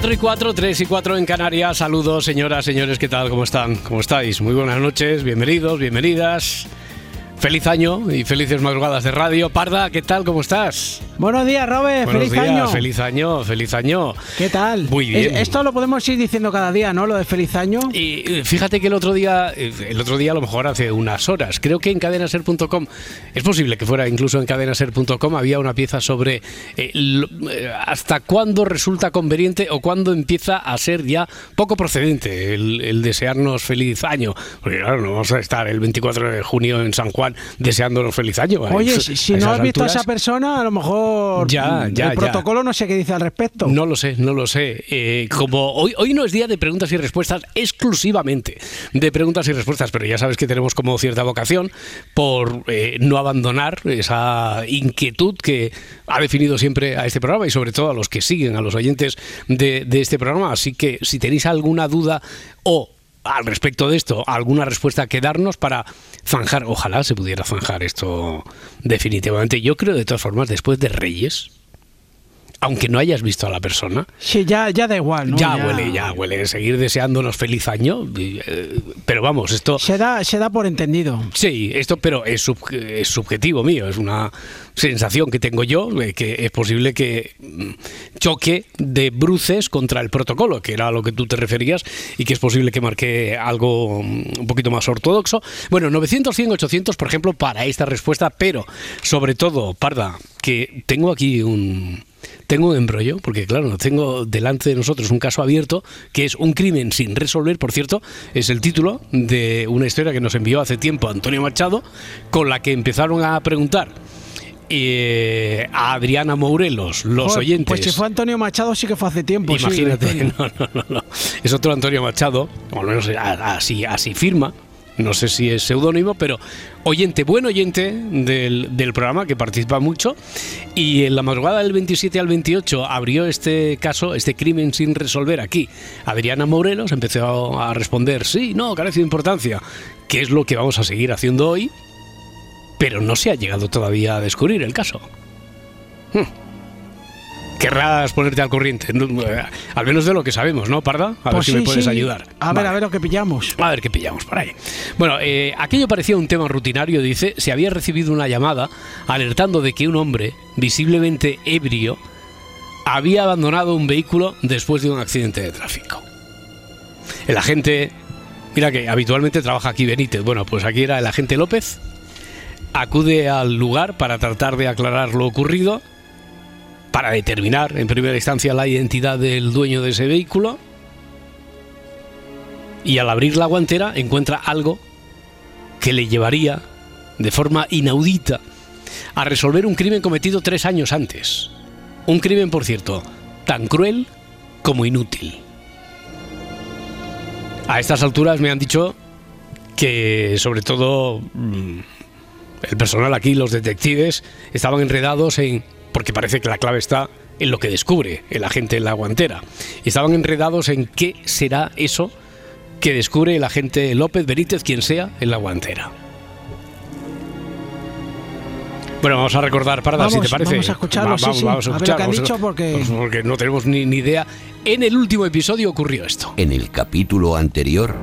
Cuatro y cuatro, tres y cuatro en Canarias. Saludos, señoras, señores, ¿qué tal? ¿Cómo están? ¿Cómo estáis? Muy buenas noches, bienvenidos, bienvenidas. Feliz año y felices madrugadas de radio. Parda, ¿qué tal? ¿Cómo estás? Buenos días, Robert. Buenos feliz días, año. Feliz año, feliz año. ¿Qué tal? Muy bien. Es- Esto lo podemos ir diciendo cada día, ¿no? Lo de feliz año. Y fíjate que el otro día, el otro día a lo mejor hace unas horas, creo que en cadenaser.com, es posible que fuera incluso en cadenaser.com, había una pieza sobre eh, lo- eh, hasta cuándo resulta conveniente o cuándo empieza a ser ya poco procedente el, el desearnos feliz año. Porque claro, no vamos a estar el 24 de junio en San Juan deseándonos feliz año. Oye, A si, no has visto a esa persona, a lo mejor Ya, ya, el ya. protocolo no sé qué dice al respecto. No lo sé, no lo sé. Eh, como hoy, hoy no es día de preguntas y respuestas exclusivamente de preguntas y respuestas, pero ya sabes que tenemos como cierta vocación por eh, no abandonar esa inquietud que ha definido siempre a este programa y sobre todo a los que siguen, a los oyentes de, de este programa. Así que si tenéis alguna duda o al respecto de esto, alguna respuesta que darnos para zanjar, ojalá se pudiera zanjar esto definitivamente. Yo creo de todas formas, después de Reyes, aunque no hayas visto a la persona, Sí, ya, ya da igual, ¿no? ya, huele, ya huele. Seguir deseándonos feliz año. eh, Pero vamos, esto. Se da, se da por entendido. Sí, esto, pero es, sub- es subjetivo mío, es una sensación que tengo yo, que es posible que mm, choque de bruces contra el protocolo, que era a lo que tú te referías, y que es posible que marque algo mm, un poquito más ortodoxo. Bueno, 900, 100, 800, por ejemplo, para esta respuesta, pero sobre todo, Parda, que tengo aquí un... Tengo un embrollo, porque claro, tengo delante de nosotros un caso abierto que es un crimen sin resolver, por cierto, es el título de una historia que nos envió hace tiempo Antonio Machado, con la que empezaron a preguntar eh, a Adriana Mourelos, los Joder, oyentes. Pues si fue Antonio Machado, sí que fue hace tiempo. sí, Imagínate, historia. no, no, no, no. Es otro Antonio Machado, o al menos así, así firma. No sé si es seudónimo, pero oyente, buen oyente del, del programa que participa mucho. Y en la madrugada del 27 al 28 abrió este caso, este crimen sin resolver aquí. Adriana Morelos empezó a responder: sí, no, carece de importancia, que es lo que vamos a seguir haciendo hoy. Pero no se ha llegado todavía a descubrir el caso. Querrás ponerte al corriente, eh, al menos de lo que sabemos, ¿no, Parda? A ver Pues si me puedes sí. ayudar. A ver, a ver lo que pillamos. A ver qué pillamos por ahí. Bueno, eh, aquello parecía un tema rutinario, dice, se había recibido una llamada alertando de que un hombre, visiblemente ebrio, había abandonado un vehículo después de un accidente de tráfico. El agente, mira que habitualmente trabaja aquí Benítez, bueno, pues aquí era el agente López, acude al lugar para tratar de aclarar lo ocurrido, para determinar en primera instancia la identidad del dueño de ese vehículo, y al abrir la guantera encuentra algo que le llevaría de forma inaudita a resolver un crimen cometido tres años antes. Un crimen, por cierto, tan cruel como inútil. A estas alturas me han dicho que sobre todo mm, el personal aquí, los detectives, estaban enredados en, porque parece que la clave está en lo que descubre el agente en la guantera, estaban enredados en qué será eso que descubre el agente López Benítez, quien sea, en la guantera. Bueno, vamos a recordar, Parda, si Vamos, te parece. vamos a escucharlo, sí, sí. vamos A ver lo que escuchar, han dicho, porque- vamos- porque no tenemos ni, ni idea. En el último episodio ocurrió esto. En el capítulo anterior,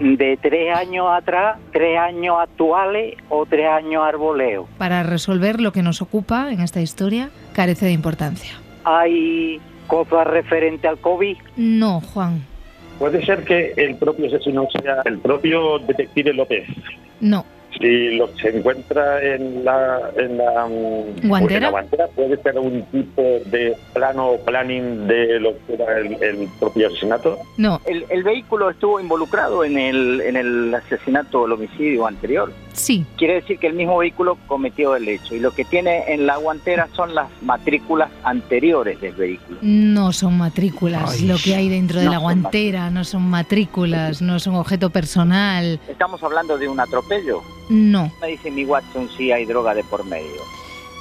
de tres años atrás, tres años actuales o tres años arboleo. Para resolver lo que nos ocupa en esta historia, carece de importancia. Hay cosas referentes al COVID. No, Juan, Puede ser que el propio asesino sea el propio detective López. no. Si lo que se encuentra en la, en la, mm, pues ¿Guantera? en la guantera puede ser un tipo de plano o planning de lo que era el, el propio asesinato. No, El, el vehículo estuvo involucrado en el, en el asesinato o el homicidio anterior. sí, Quiere decir que el mismo vehículo cometió el hecho y lo que tiene en la guantera son las matrículas anteriores del vehículo. no son matrículas. Ay. Lo que hay dentro de No la son guantera no son matrículas, no son objeto personal. Estamos hablando de un atropello. No, Me dice mi Watson si hay droga de por medio.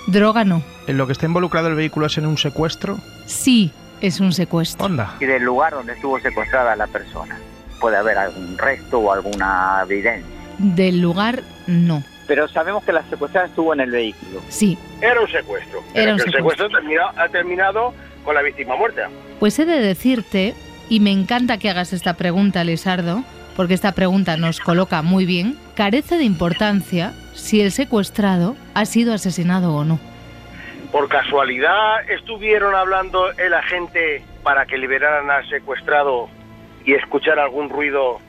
droga no. ¿En lo que está involucrado el vehículo es en un secuestro? Sí, es un secuestro. Onda. Y del lugar donde estuvo secuestrada la persona. Puede haber algún resto o alguna evidencia. Del lugar, no. Pero sabemos que la secuestrada estuvo en el vehículo. Sí, Era un secuestro. Era un que el secuestro. secuestro termina- ha terminado con la víctima muerta. Pues he de decirte, y me encanta que hagas esta pregunta, Lisardo, porque esta pregunta nos coloca muy bien, carece de importancia si el secuestrado ha sido asesinado o no. Por casualidad estuvieron hablando el agente para que liberaran al secuestrado y escuchar algún ruido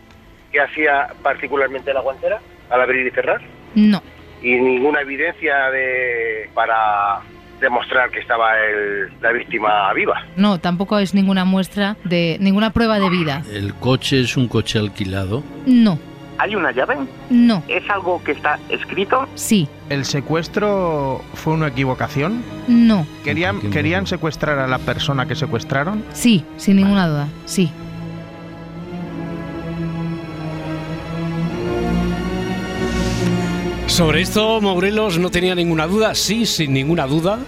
que hacía particularmente la guantera al abrir y cerrar. No, Y ninguna evidencia de para demostrar que estaba el- la víctima viva. no, tampoco es ninguna muestra de ninguna prueba de vida. ¿El coche es un coche alquilado? No, ¿Hay una llave? no, ¿Es algo que está escrito? sí, ¿El secuestro fue una equivocación? no, ¿Querían. ¿Querían secuestrar a la persona que secuestraron? sí, sin ninguna duda, sí. Sobre esto, Morelos no tenía ninguna duda, sí, sin ninguna duda,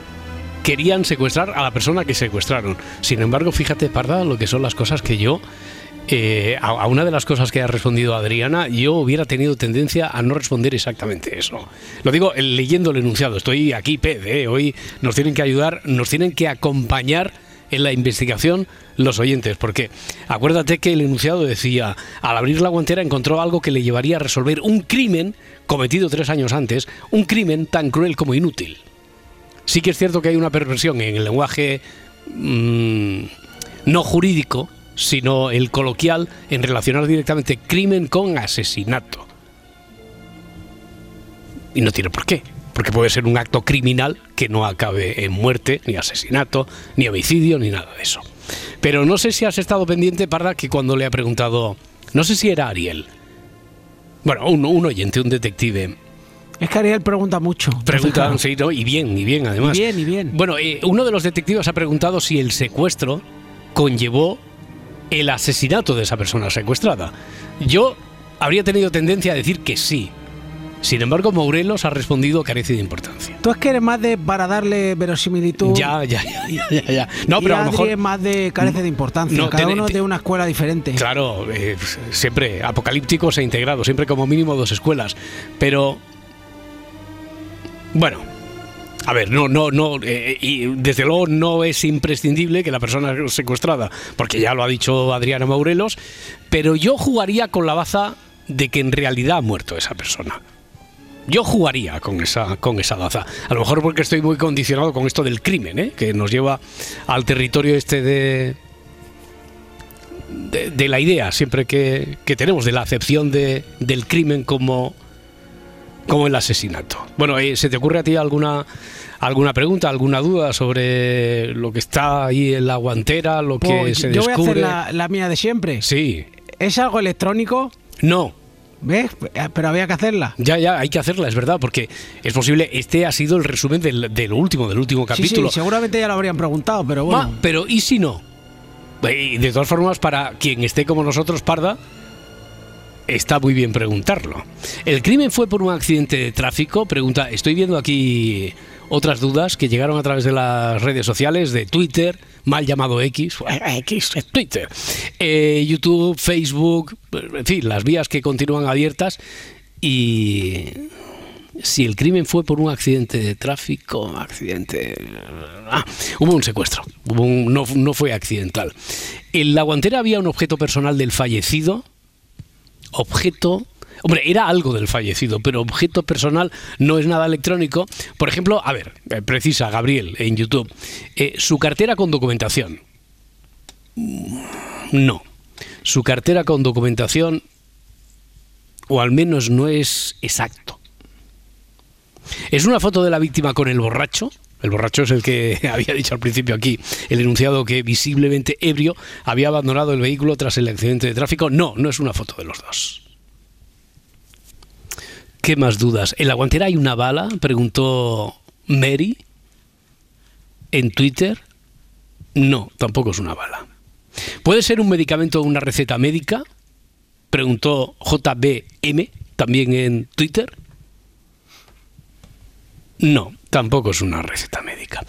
querían secuestrar a la persona que secuestraron. Sin embargo, fíjate, Parda, lo que son las cosas que yo, eh, a, una de las cosas que ha respondido Adriana, yo hubiera tenido tendencia a no responder exactamente eso. Lo digo eh, leyendo el enunciado, estoy aquí, eh, hoy nos tienen que ayudar, nos tienen que acompañar en la investigación los oyentes, porque acuérdate que el enunciado decía, al abrir la guantera encontró algo que le llevaría a resolver un crimen cometido tres años antes, un crimen tan cruel como inútil. Sí que es cierto que hay una perversión en el lenguaje mm, no jurídico, sino el coloquial en relacionar directamente crimen con asesinato. Y no tiene por qué, porque puede ser un acto criminal que no acabe en muerte, ni asesinato, ni homicidio, ni nada de eso. Pero no sé si has estado pendiente, Parda, que cuando le ha preguntado, no sé si era Ariel, bueno, un, un oyente, un detective, Es que Ariel pregunta mucho. pregunta, sí, ¿no? y bien, y bien además. Y bien, y bien. Bueno, eh, uno de los detectives ha preguntado si el secuestro conllevó el asesinato de esa persona secuestrada. Yo habría tenido tendencia a decir que sí. Sin embargo, Morelos ha respondido carece de importancia. Tú es que eres más de para darle verosimilitud. Ya, ya, ya, ya, ya. No, y pero a lo mejor. es más de carece de importancia. No, Cada uno ti- de una escuela diferente. Claro, eh, siempre apocalípticos e integrados, siempre como mínimo dos escuelas. Pero. Bueno. A ver, no, no, no, eh, y desde luego no es imprescindible que la persona secuestrada, porque ya lo ha dicho Adriana Maurelos, pero yo jugaría con la baza de que en realidad ha muerto esa persona. Yo jugaría con esa, con esa baza. A lo mejor porque estoy muy condicionado con esto del crimen, ¿eh? que nos lleva al territorio este de, de, de la idea siempre que, que tenemos, de la acepción de, del crimen como, como el asesinato. Bueno, eh, ¿se te ocurre a ti alguna, alguna pregunta, alguna duda sobre lo que está ahí en la guantera, lo que Pues, se yo voy a hacer descubre? la, la mía de siempre. Sí, ¿Es algo electrónico? no. ¿Ves? Pero había que hacerla. Ya, ya, hay que hacerla, es verdad, porque es posible, este ha sido el resumen del, del último, del último capítulo. sí, seguramente ya lo habrían preguntado, pero Ma, bueno. pero ¿y si no? Eh, Y de todas formas, para quien esté como nosotros, Parda, está muy bien preguntarlo. ¿El crimen fue por un accidente de tráfico? Pregunta, estoy viendo aquí otras dudas que llegaron a través de las redes sociales, de Twitter, mal llamado X, X Twitter, eh, YouTube, Facebook, en fin, las vías que continúan abiertas y si el crimen fue por un accidente de tráfico, accidente... Ah, hubo un secuestro, hubo un- no, no fue accidental. En la guantera había un objeto personal del fallecido, objeto... Hombre, era algo del fallecido, pero objeto personal no es nada electrónico. Por ejemplo, a ver, eh, precisa Gabriel en YouTube, eh, su cartera con documentación. Mm, No. Su cartera con documentación, o al menos no es exacto. ¿Es una foto de la víctima con el borracho? El borracho es el que había dicho al principio aquí, el enunciado que visiblemente ebrio había abandonado el vehículo tras el accidente de tráfico. No, no es una foto de los dos. ¿Qué más dudas? ¿En la guantera hay una bala? Preguntó Mary en Twitter. No, tampoco es una bala. ¿Puede ser un medicamento o una receta médica? Preguntó JBM también en Twitter. No, tampoco es una receta médica.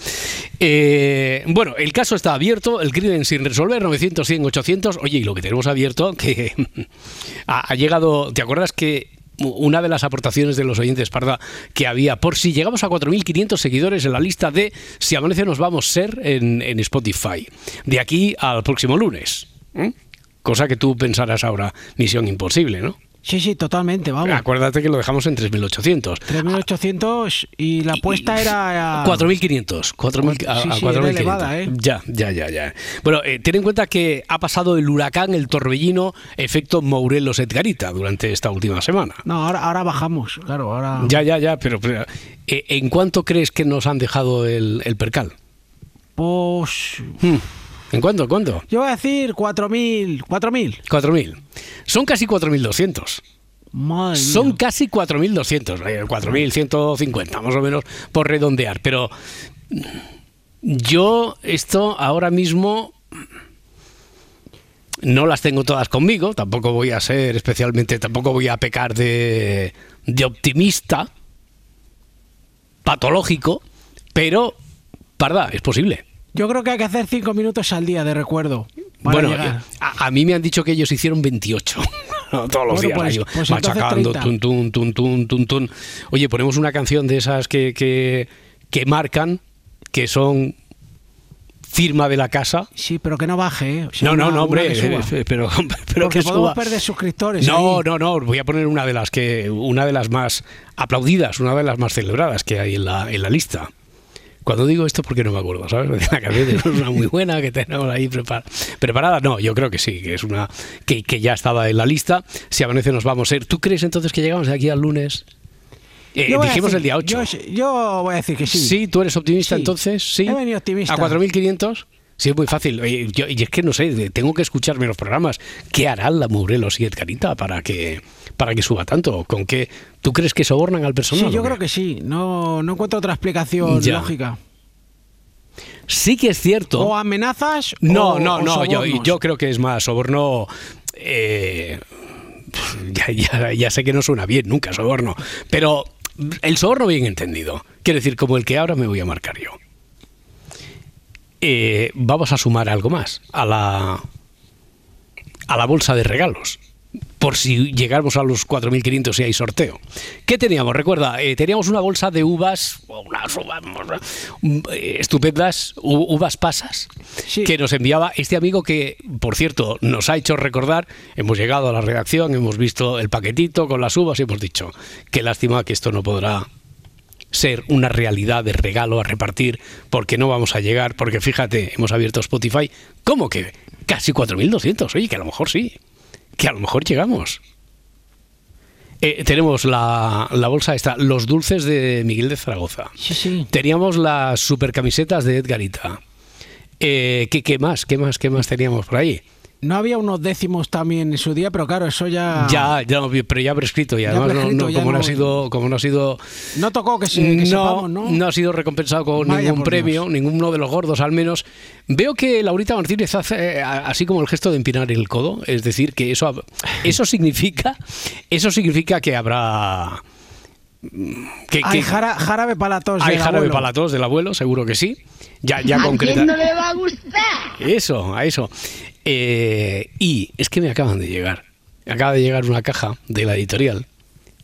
Eh, bueno, el caso está abierto, el crimen sin resolver, 900, 100, 800. Oye, y lo que tenemos abierto, que ha, ha llegado, ¿te acuerdas que una de las aportaciones de los oyentes Parda que había, por si llegamos a 4.500 seguidores en la lista de Si Amanece nos vamos a ser en, en Spotify, de aquí al próximo lunes. ¿eh? Cosa que tú pensarás ahora, misión imposible, ¿no? Sí, sí, totalmente, vamos. Acuérdate que lo dejamos en 3.800. 3.800 y la apuesta era... a- 4.500. 4.000 a, Sí, a sí, era 4.500. elevada, ¿eh? Ya, ya, ya, ya. Bueno, eh, ten en cuenta que ha pasado el huracán, el torbellino, efecto Morelos Edgarita durante esta última semana. No, ahora, ahora bajamos, claro, ahora... Ya, ya, ya, pero, pero, eh, ¿en cuánto crees que nos han dejado el, el percal? Pues... Hmm. ¿En cuánto? ¿Cuánto? Yo voy a decir 4.000, 4.000. 4.000. Son casi 4.200. Madre Son mía. casi 4.200, eh, 4.150 más o menos por redondear. Pero yo esto ahora mismo no las tengo todas conmigo, tampoco voy a ser especialmente, tampoco voy a pecar de, de optimista, patológico, pero, parda, es posible. Yo creo que hay que hacer 5 minutos al día de recuerdo. bueno, eh, a, a mí me han dicho que ellos hicieron 28. Todos los días pues- pues machacando, 30. tun, tun, tun, tun, tun. Oye, ponemos una canción de esas que, que, que marcan, que son firma de la casa. Sí, pero que no baje, ¿eh? O sea, No, no, no, hombre, que pero, pero Porque que podemos suba. perder suscriptores No, ahí. no, no, voy a poner una de las que, una de las más aplaudidas, una de las más celebradas que hay en la, en la lista. Cuando digo esto, porque no me acuerdo, ¿sabes? La canción es una muy buena que tenemos ahí prepar- preparada. No, yo creo que sí, que es una que, que ya estaba en la lista. Si amanece, nos vamos a ir. ¿Tú crees entonces que llegamos de aquí al lunes? Eh, dijimos decir- el día 8. Yo, yo voy a decir que sí. Sí, tú eres optimista Sí. entonces, sí. He venido optimista. ¿A 4.500? Sí, es muy fácil. Oye, yo- y es que no sé, tengo que escucharme los programas. ¿Qué harán la Morelos y Edgarita para que, para que suba tanto? ¿Con qué? ¿Tú crees que sobornan al personal? Sí, yo o creo que sí. No, no encuentro otra explicación Ya. lógica. Sí que es cierto. O amenazas No, o- no, o no, yo, sobornos. yo creo que es más soborno. eh, ya, ya- ya sé que no suena bien nunca soborno, pero el soborno bien entendido. Quiero decir, como el que ahora me voy a marcar yo. Eh, vamos a sumar algo más a la, a la bolsa de regalos. Por si llegamos a los 4.500 y hay sorteo. ¿Qué teníamos? Recuerda, eh, teníamos una bolsa de uvas, unas uvas mm, eh, estupendas, uvas pasas, que nos enviaba este amigo que, por cierto, nos ha hecho recordar, hemos llegado a la redacción, hemos visto el paquetito con las uvas y hemos dicho, qué lástima que esto no podrá ser una realidad de regalo a repartir porque no vamos a llegar, porque fíjate, hemos abierto Spotify, ¿cómo que? Casi 4.200, oye, que a lo mejor sí, que a lo mejor llegamos. Eh, tenemos la, la bolsa esta, los dulces de Miguel de Zaragoza. Sí, sí. Teníamos las super camisetas de Edgarita. Eh, ¿qué, ¿Qué más? ¿Qué más? ¿Qué más teníamos por ahí? No había unos décimos también en su día, pero claro, eso ya. Ya, ya, pero ya prescrito Ya además no- prescrito, no, ya como no, no- ha sido, como no ha sido No tocó que, se, que no, sepamos, ¿no? no ha sido recompensado con Vaya ningún premio, ninguno de los gordos al menos. Veo que Laurita Martínez hace eh, así como el gesto de empinar el codo, es decir, que eso eso significa eso significa que habrá que, Hay que- jara- jarabe para la tos hay del jarabe abuelo. para la tos del abuelo, seguro que sí. Ya, ya ¿A concreta. quién no le va a gustar? Eso, a eso. Eh, y es que me acaban de llegar. Acaba de llegar una caja de la editorial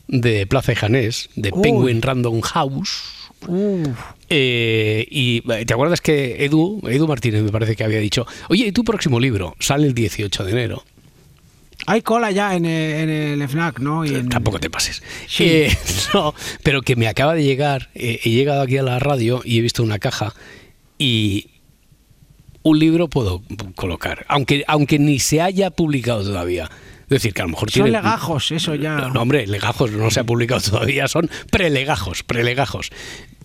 de Plaza y Janés, de. Penguin Random House. Eh, y eh, te acuerdas que Edu, Edu Martínez me parece que había dicho, oye, ¿y tu próximo libro? Sale el 18 de enero. Hay cola ya en el, en el FNAC, ¿no? Y en- Tampoco te pases. Sí. Eh, no, pero que me acaba de llegar, eh, he llegado aquí a la radio y he visto una caja y un libro puedo colocar, aunque, aunque ni se haya publicado todavía. Es decir, que a lo mejor Son legajos, eso ya. No, hombre, legajos no se ha publicado todavía, son prelegajos, prelegajos.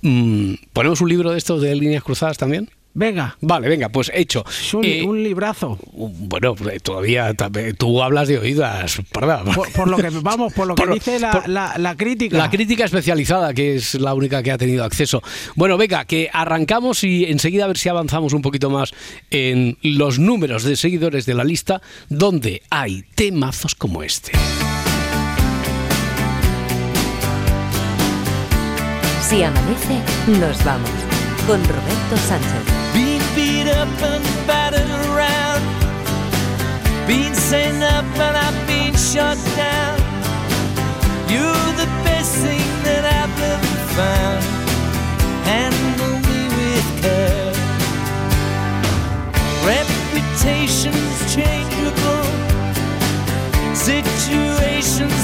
Mm, ¿Ponemos un libro de estos de líneas cruzadas también? Venga. Vale, venga, pues hecho. Es un, Eh, un librazo. bueno, eh, todavía tú hablas de oídas, parda. Por, por lo que vamos, por lo que Por- dice la, por- la- la crítica. La crítica especializada, que es la única que ha tenido acceso. Bueno, venga, que arrancamos y enseguida a ver si avanzamos un poquito más en los números de seguidores de la lista, donde hay temazos como este. Si amanece, nos vamos. Con Roberto Sánchez. Up and battered around. Been sent up and I've been shot down. You're the best thing that I've ever found. Handle me with care. Reputation's changeable. Situation's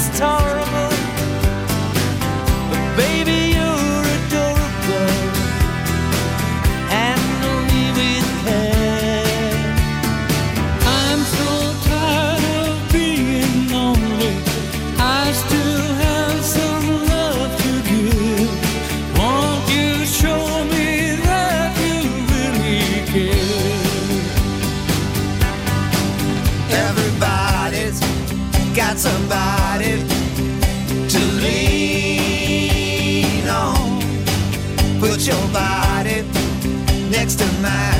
next to mine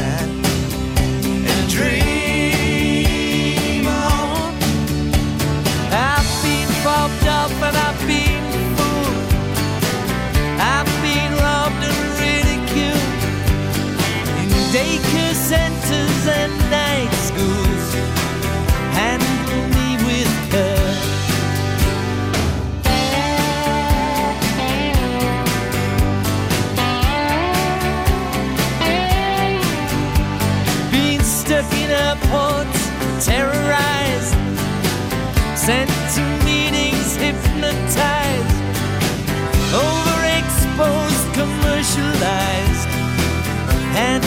sent to meetings, hypnotized, overexposed, commercialized. Handle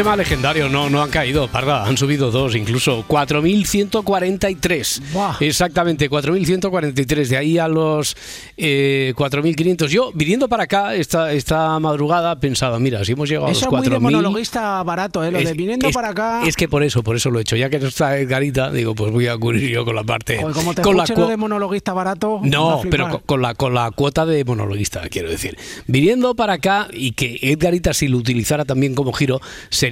tema legendario, no, no han caído, parda, han subido dos, incluso 4.143. Exactamente, 4.143, de ahí a los eh, 4.500. Yo, viniendo para acá esta, esta madrugada, pensaba, mira, si hemos llegado Eso a es los muy de 4.000... monologuista barato, ¿eh? Lo de Es- viniendo es- para acá. Es que por eso, por eso lo he hecho. Ya que no está Edgarita, digo, pues voy a cubrir yo con la parte. Joder, como te con la lo de monologuista barato. no, pero con, con la, con la cuota de monologuista, quiero decir. Viniendo para acá y que Edgarita, si lo utilizara también como giro, sería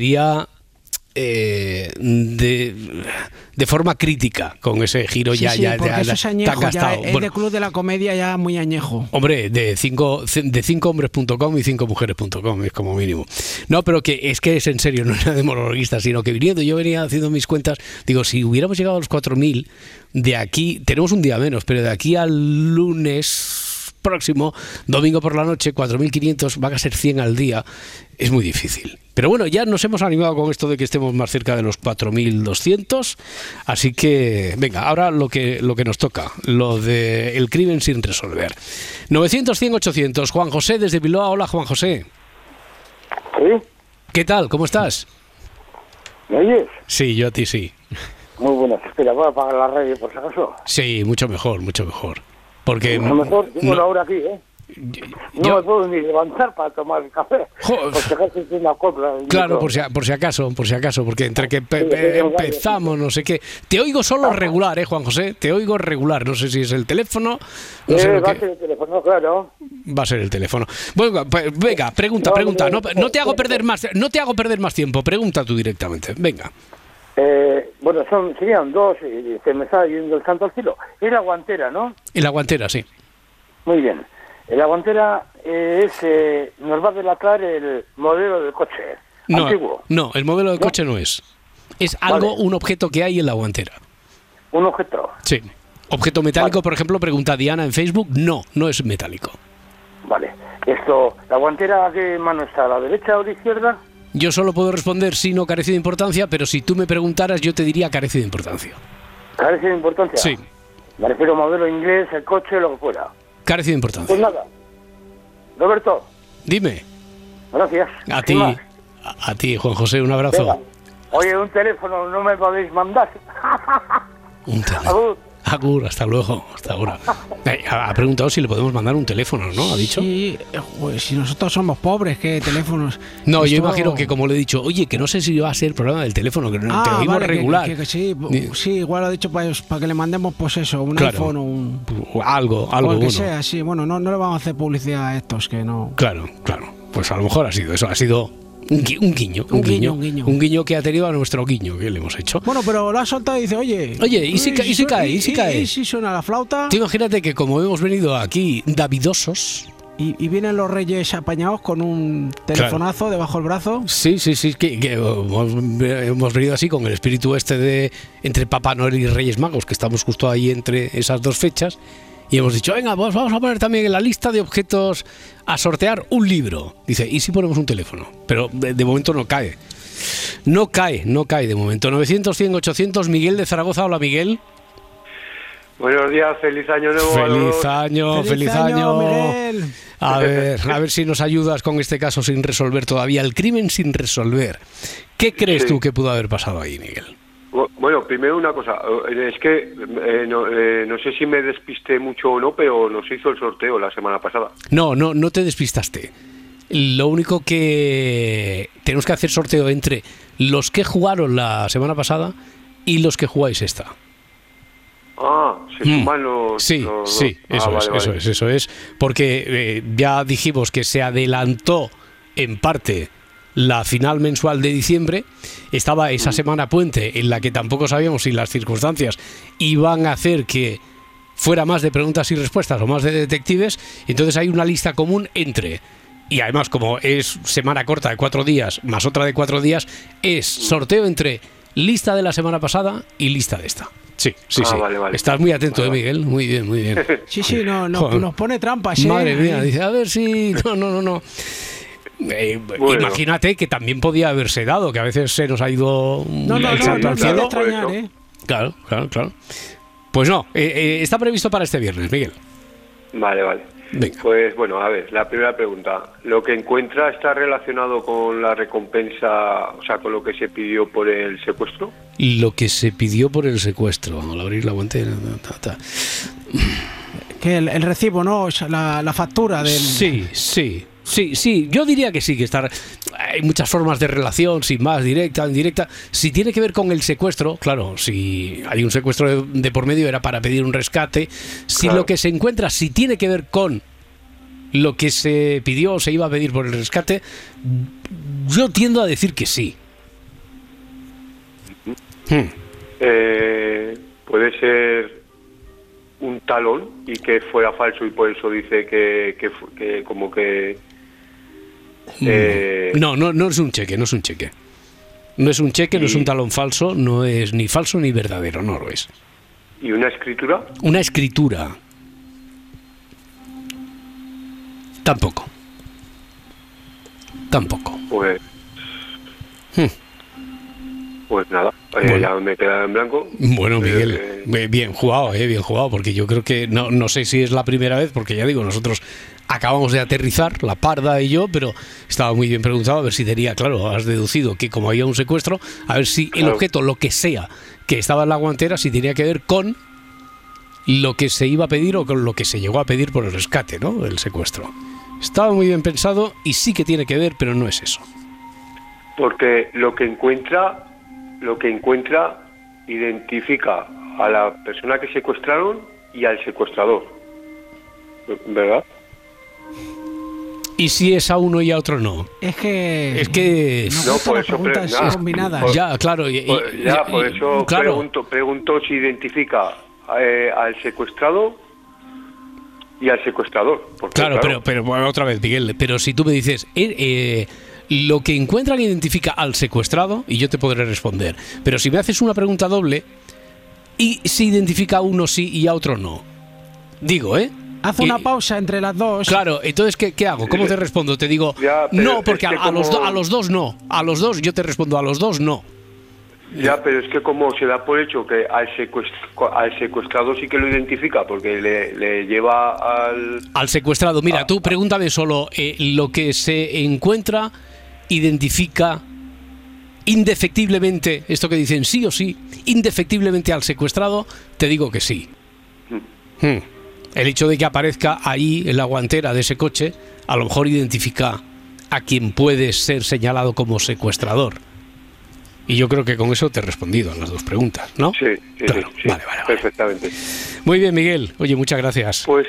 eh, de, de forma crítica con ese giro Sí, ya, sí, ya, ya, eso es añejo, ya gastado. es Bueno, de club de la comedia ya muy añejo. Hombre, de cinco de cincohombres.com y cincomujeres.com es como mínimo. No, pero que es que es en serio, no era de monologuista, sino que viniendo, yo venía haciendo mis cuentas, digo, si hubiéramos llegado a los 4.000, de aquí, tenemos un día menos, pero de aquí al lunes próximo, domingo por la noche, 4.500, van a ser 100 al día, es muy difícil. Pero bueno, ya nos hemos animado con esto de que estemos más cerca de los 4.200, así que venga, ahora lo que, lo que nos toca, lo de el crimen sin resolver. 900, 100, 800. Juan José desde Bilbao. Hola, Juan José. ¿Sí? ¿Qué tal? ¿Cómo estás? ¿Me oyes? Sí, yo a ti sí. Muy buenas. Espera, voy a apagar la radio por si acaso. Sí, mucho mejor, mucho mejor. Porque A lo mejor tengo no- la hora aquí, ¿eh? No me puedo ni levantar para tomar el café. Por si acaso es una copla. Claro, por si, por si acaso, por si acaso, porque entre que pe- Sí, pe- sí, sí, empezamos, no sé qué. Te oigo solo regular, ¿eh, Juan José? Te oigo regular. No sé si es el teléfono, no Eh, sé lo va a que... ser el teléfono, claro. Va a ser el teléfono. Bueno, pues, venga, pregunta, pregunta. No, no te hago perder más, no te hago perder más tiempo. Pregunta tú directamente. Venga. Eh, bueno, son, serían dos y se me está yendo el santo al cielo. Es la guantera, ¿no? Y la guantera, sí. Muy bien. La guantera eh, es, eh, nos va a delatar el modelo del coche No, antiguo. no, el modelo de coche no es. Es algo, un objeto que hay en la guantera. Un objeto. Sí. Objeto metálico, por ejemplo, pregunta Diana en Facebook. No, no es metálico. Vale. Esto, ¿la guantera a qué mano está? ¿A la derecha o a la izquierda? Yo solo puedo responder si no carece de importancia, pero si tú me preguntaras, yo te diría carece de importancia. ¿Carece de importancia? Sí, Me refiero a modelo inglés, el coche, lo que fuera. carece de importancia. Pues nada. Roberto, Dime, gracias. a ¿Qué ti, a, a ti, Juan José, un abrazo. Venga. Oye, un teléfono no me podéis mandar. Un teléfono. Agur, hasta luego, hasta ahora. Eh, ha preguntado si le podemos mandar un teléfono, ¿no? Ha dicho. Sí, joder, si nosotros somos pobres, ¿qué teléfonos? No, yo Esto- imagino que como le he dicho, oye, que no sé si va a ser problema del teléfono, que no Ah, te oímos vale, que- regular. que- que sí, Ni- sí, igual lo ha dicho para, para que le mandemos, pues eso, un Claro. iPhone o un. Algo, algo o el que bueno. sea, sí, bueno, no, no le vamos a hacer publicidad a estos que no. Claro, claro. Pues a lo mejor ha sido eso, ha sido un, gui- un guiño, un, Un guiño, guiño, un guiño. un guiño que ha tenido a nuestro guiño que le hemos hecho. Bueno, pero lo ha soltado y dice, oye. Oye, ¿y si y si cae? ¿Y si cae? ¿Y si suena la flauta? Imagínate que como hemos venido aquí davidosos, Y, y vienen los reyes apañados con un telefonazo debajo del brazo. Sí, sí, sí, que, que hemos, hemos venido así con el espíritu este de entre Papá Noel y Reyes Magos, que estamos justo ahí entre esas dos fechas, y hemos dicho, venga, pues vamos a poner también en la lista de objetos a sortear un libro. Dice, ¿y si ponemos un teléfono? Pero de, de momento no cae. No cae, no cae de momento. 900, 100, 800, Miguel de Zaragoza. Hola, Miguel. Buenos días, feliz año nuevo. Feliz año, feliz, año. A ver, a ver si nos ayudas con este caso sin resolver todavía, el crimen sin resolver. ¿Qué crees Sí. tú que pudo haber pasado ahí, Miguel? Bu- Bueno, primero una cosa, eh, es que eh, no, eh, no sé si me despisté mucho o no, pero nos hizo el sorteo la semana pasada. No, no, no te despistaste. Lo único que tenemos que hacer sorteo entre los que jugaron la semana pasada y los que jugáis esta. Ah, se Mm. suman los... Sí, los- sí, ah, eso es, vale. eso es, eso es, porque eh, ya dijimos que se adelantó en parte la final mensual de diciembre, estaba Mm. esa semana puente en la que tampoco sabíamos si las circunstancias iban a hacer que fuera más de preguntas y respuestas o más de detectives, entonces hay una lista común entre y además como es semana corta de cuatro días más otra de cuatro días, es sorteo entre lista de la semana pasada y lista de esta. Sí, sí, Ah, sí. vale, vale. Estás muy atento, eh, Miguel. Muy bien, muy bien. Sí, sí, no, nos pone trampas, ¿eh? Madre mía, dice, a ver si. No, no, no, no. Eh, Bueno. Imagínate que también podía haberse dado, que a veces se nos ha ido No, no, el no, santo no, al cielo. extrañar, ¿eh? Claro, claro, claro. Pues no, eh, eh, está previsto para este viernes, Miguel. Vale, vale. Pues bueno, a ver, la primera pregunta. ¿Lo que encuentra está relacionado con la recompensa, o sea, con lo que se pidió por el secuestro? Lo que se pidió por el secuestro, al abrir la guantera. ta, ta. Que el, el recibo, ¿no? O sea, la, la factura del. Sí, sí. Sí, sí, yo diría que sí, que estar. Hay muchas formas de relación, sin más, directa, indirecta. Si tiene que ver con el secuestro, claro, si hay un secuestro de, de por medio era para pedir un rescate. Si Claro. lo que se encuentra, si tiene que ver con lo que se pidió o se iba a pedir por el rescate, yo tiendo a decir que sí. Hmm. Eh, puede ser un talón y que fuera falso y por eso dice que, que, fu- que como que... eh, No, no, no es un cheque, no es un cheque. No es un cheque, no es un talón falso, no es ni falso ni verdadero, no lo es. ¿Y una escritura? Una escritura. Tampoco. Tampoco. Pues... Hmm. Pues nada, eh, Bueno. ya me queda en blanco. Bueno, Eh, Miguel, eh, bien jugado, eh, bien jugado, porque yo creo que no, no sé si es la primera vez, porque ya digo, nosotros acabamos de aterrizar, la parda y yo, pero estaba muy bien preguntado, a ver si tenía, claro, has deducido que como había un secuestro, a ver si el objeto, lo que sea, que estaba en la guantera, si tenía que ver con lo que se iba a pedir o con lo que se llegó a pedir por el rescate, ¿no? El secuestro. Estaba muy bien pensado y sí que tiene que ver, pero no es eso. Porque lo que encuentra, lo que encuentra identifica a la persona que secuestraron y al secuestrador. ¿Verdad? ¿Y si es a uno y a otro no? Es que. Es que... No, por las eso pre- preguntas nada, combinadas. por- Ya, claro. y- y- Pues ya, y- por y- eso claro. pregunto, pregunto si identifica eh, al secuestrado y al secuestrador. Porque, Claro, pero, pero bueno, otra vez, Miguel, pero si tú me dices, eh, eh, lo que encuentran identifica al secuestrado, y yo te podré responder. Pero si me haces una pregunta doble, y si identifica a uno sí y a otro no. Digo, ¿eh? Haz una pausa entre las dos. Claro, entonces, ¿qué, qué hago? ¿Cómo te respondo? Te digo, Ya, no, porque a, los, do- a los dos no. A los dos, yo te respondo, a los dos no. Ya, pero es que como se da por hecho que al, secuest- al secuestrado sí que lo identifica, porque le, le lleva al... Al secuestrado, mira, tú pregúntame solo, eh, lo que se encuentra identifica indefectiblemente, esto que dicen sí o sí, indefectiblemente al secuestrado, te digo que sí. Hmm. El hecho de que aparezca ahí en la guantera de ese coche, a lo mejor identifica a quien puede ser señalado como secuestrador. Y yo creo que con eso te he respondido a las dos preguntas, ¿no? Sí, sí, sí, sí, perfectamente. Muy bien, Miguel. Oye, muchas gracias. Pues,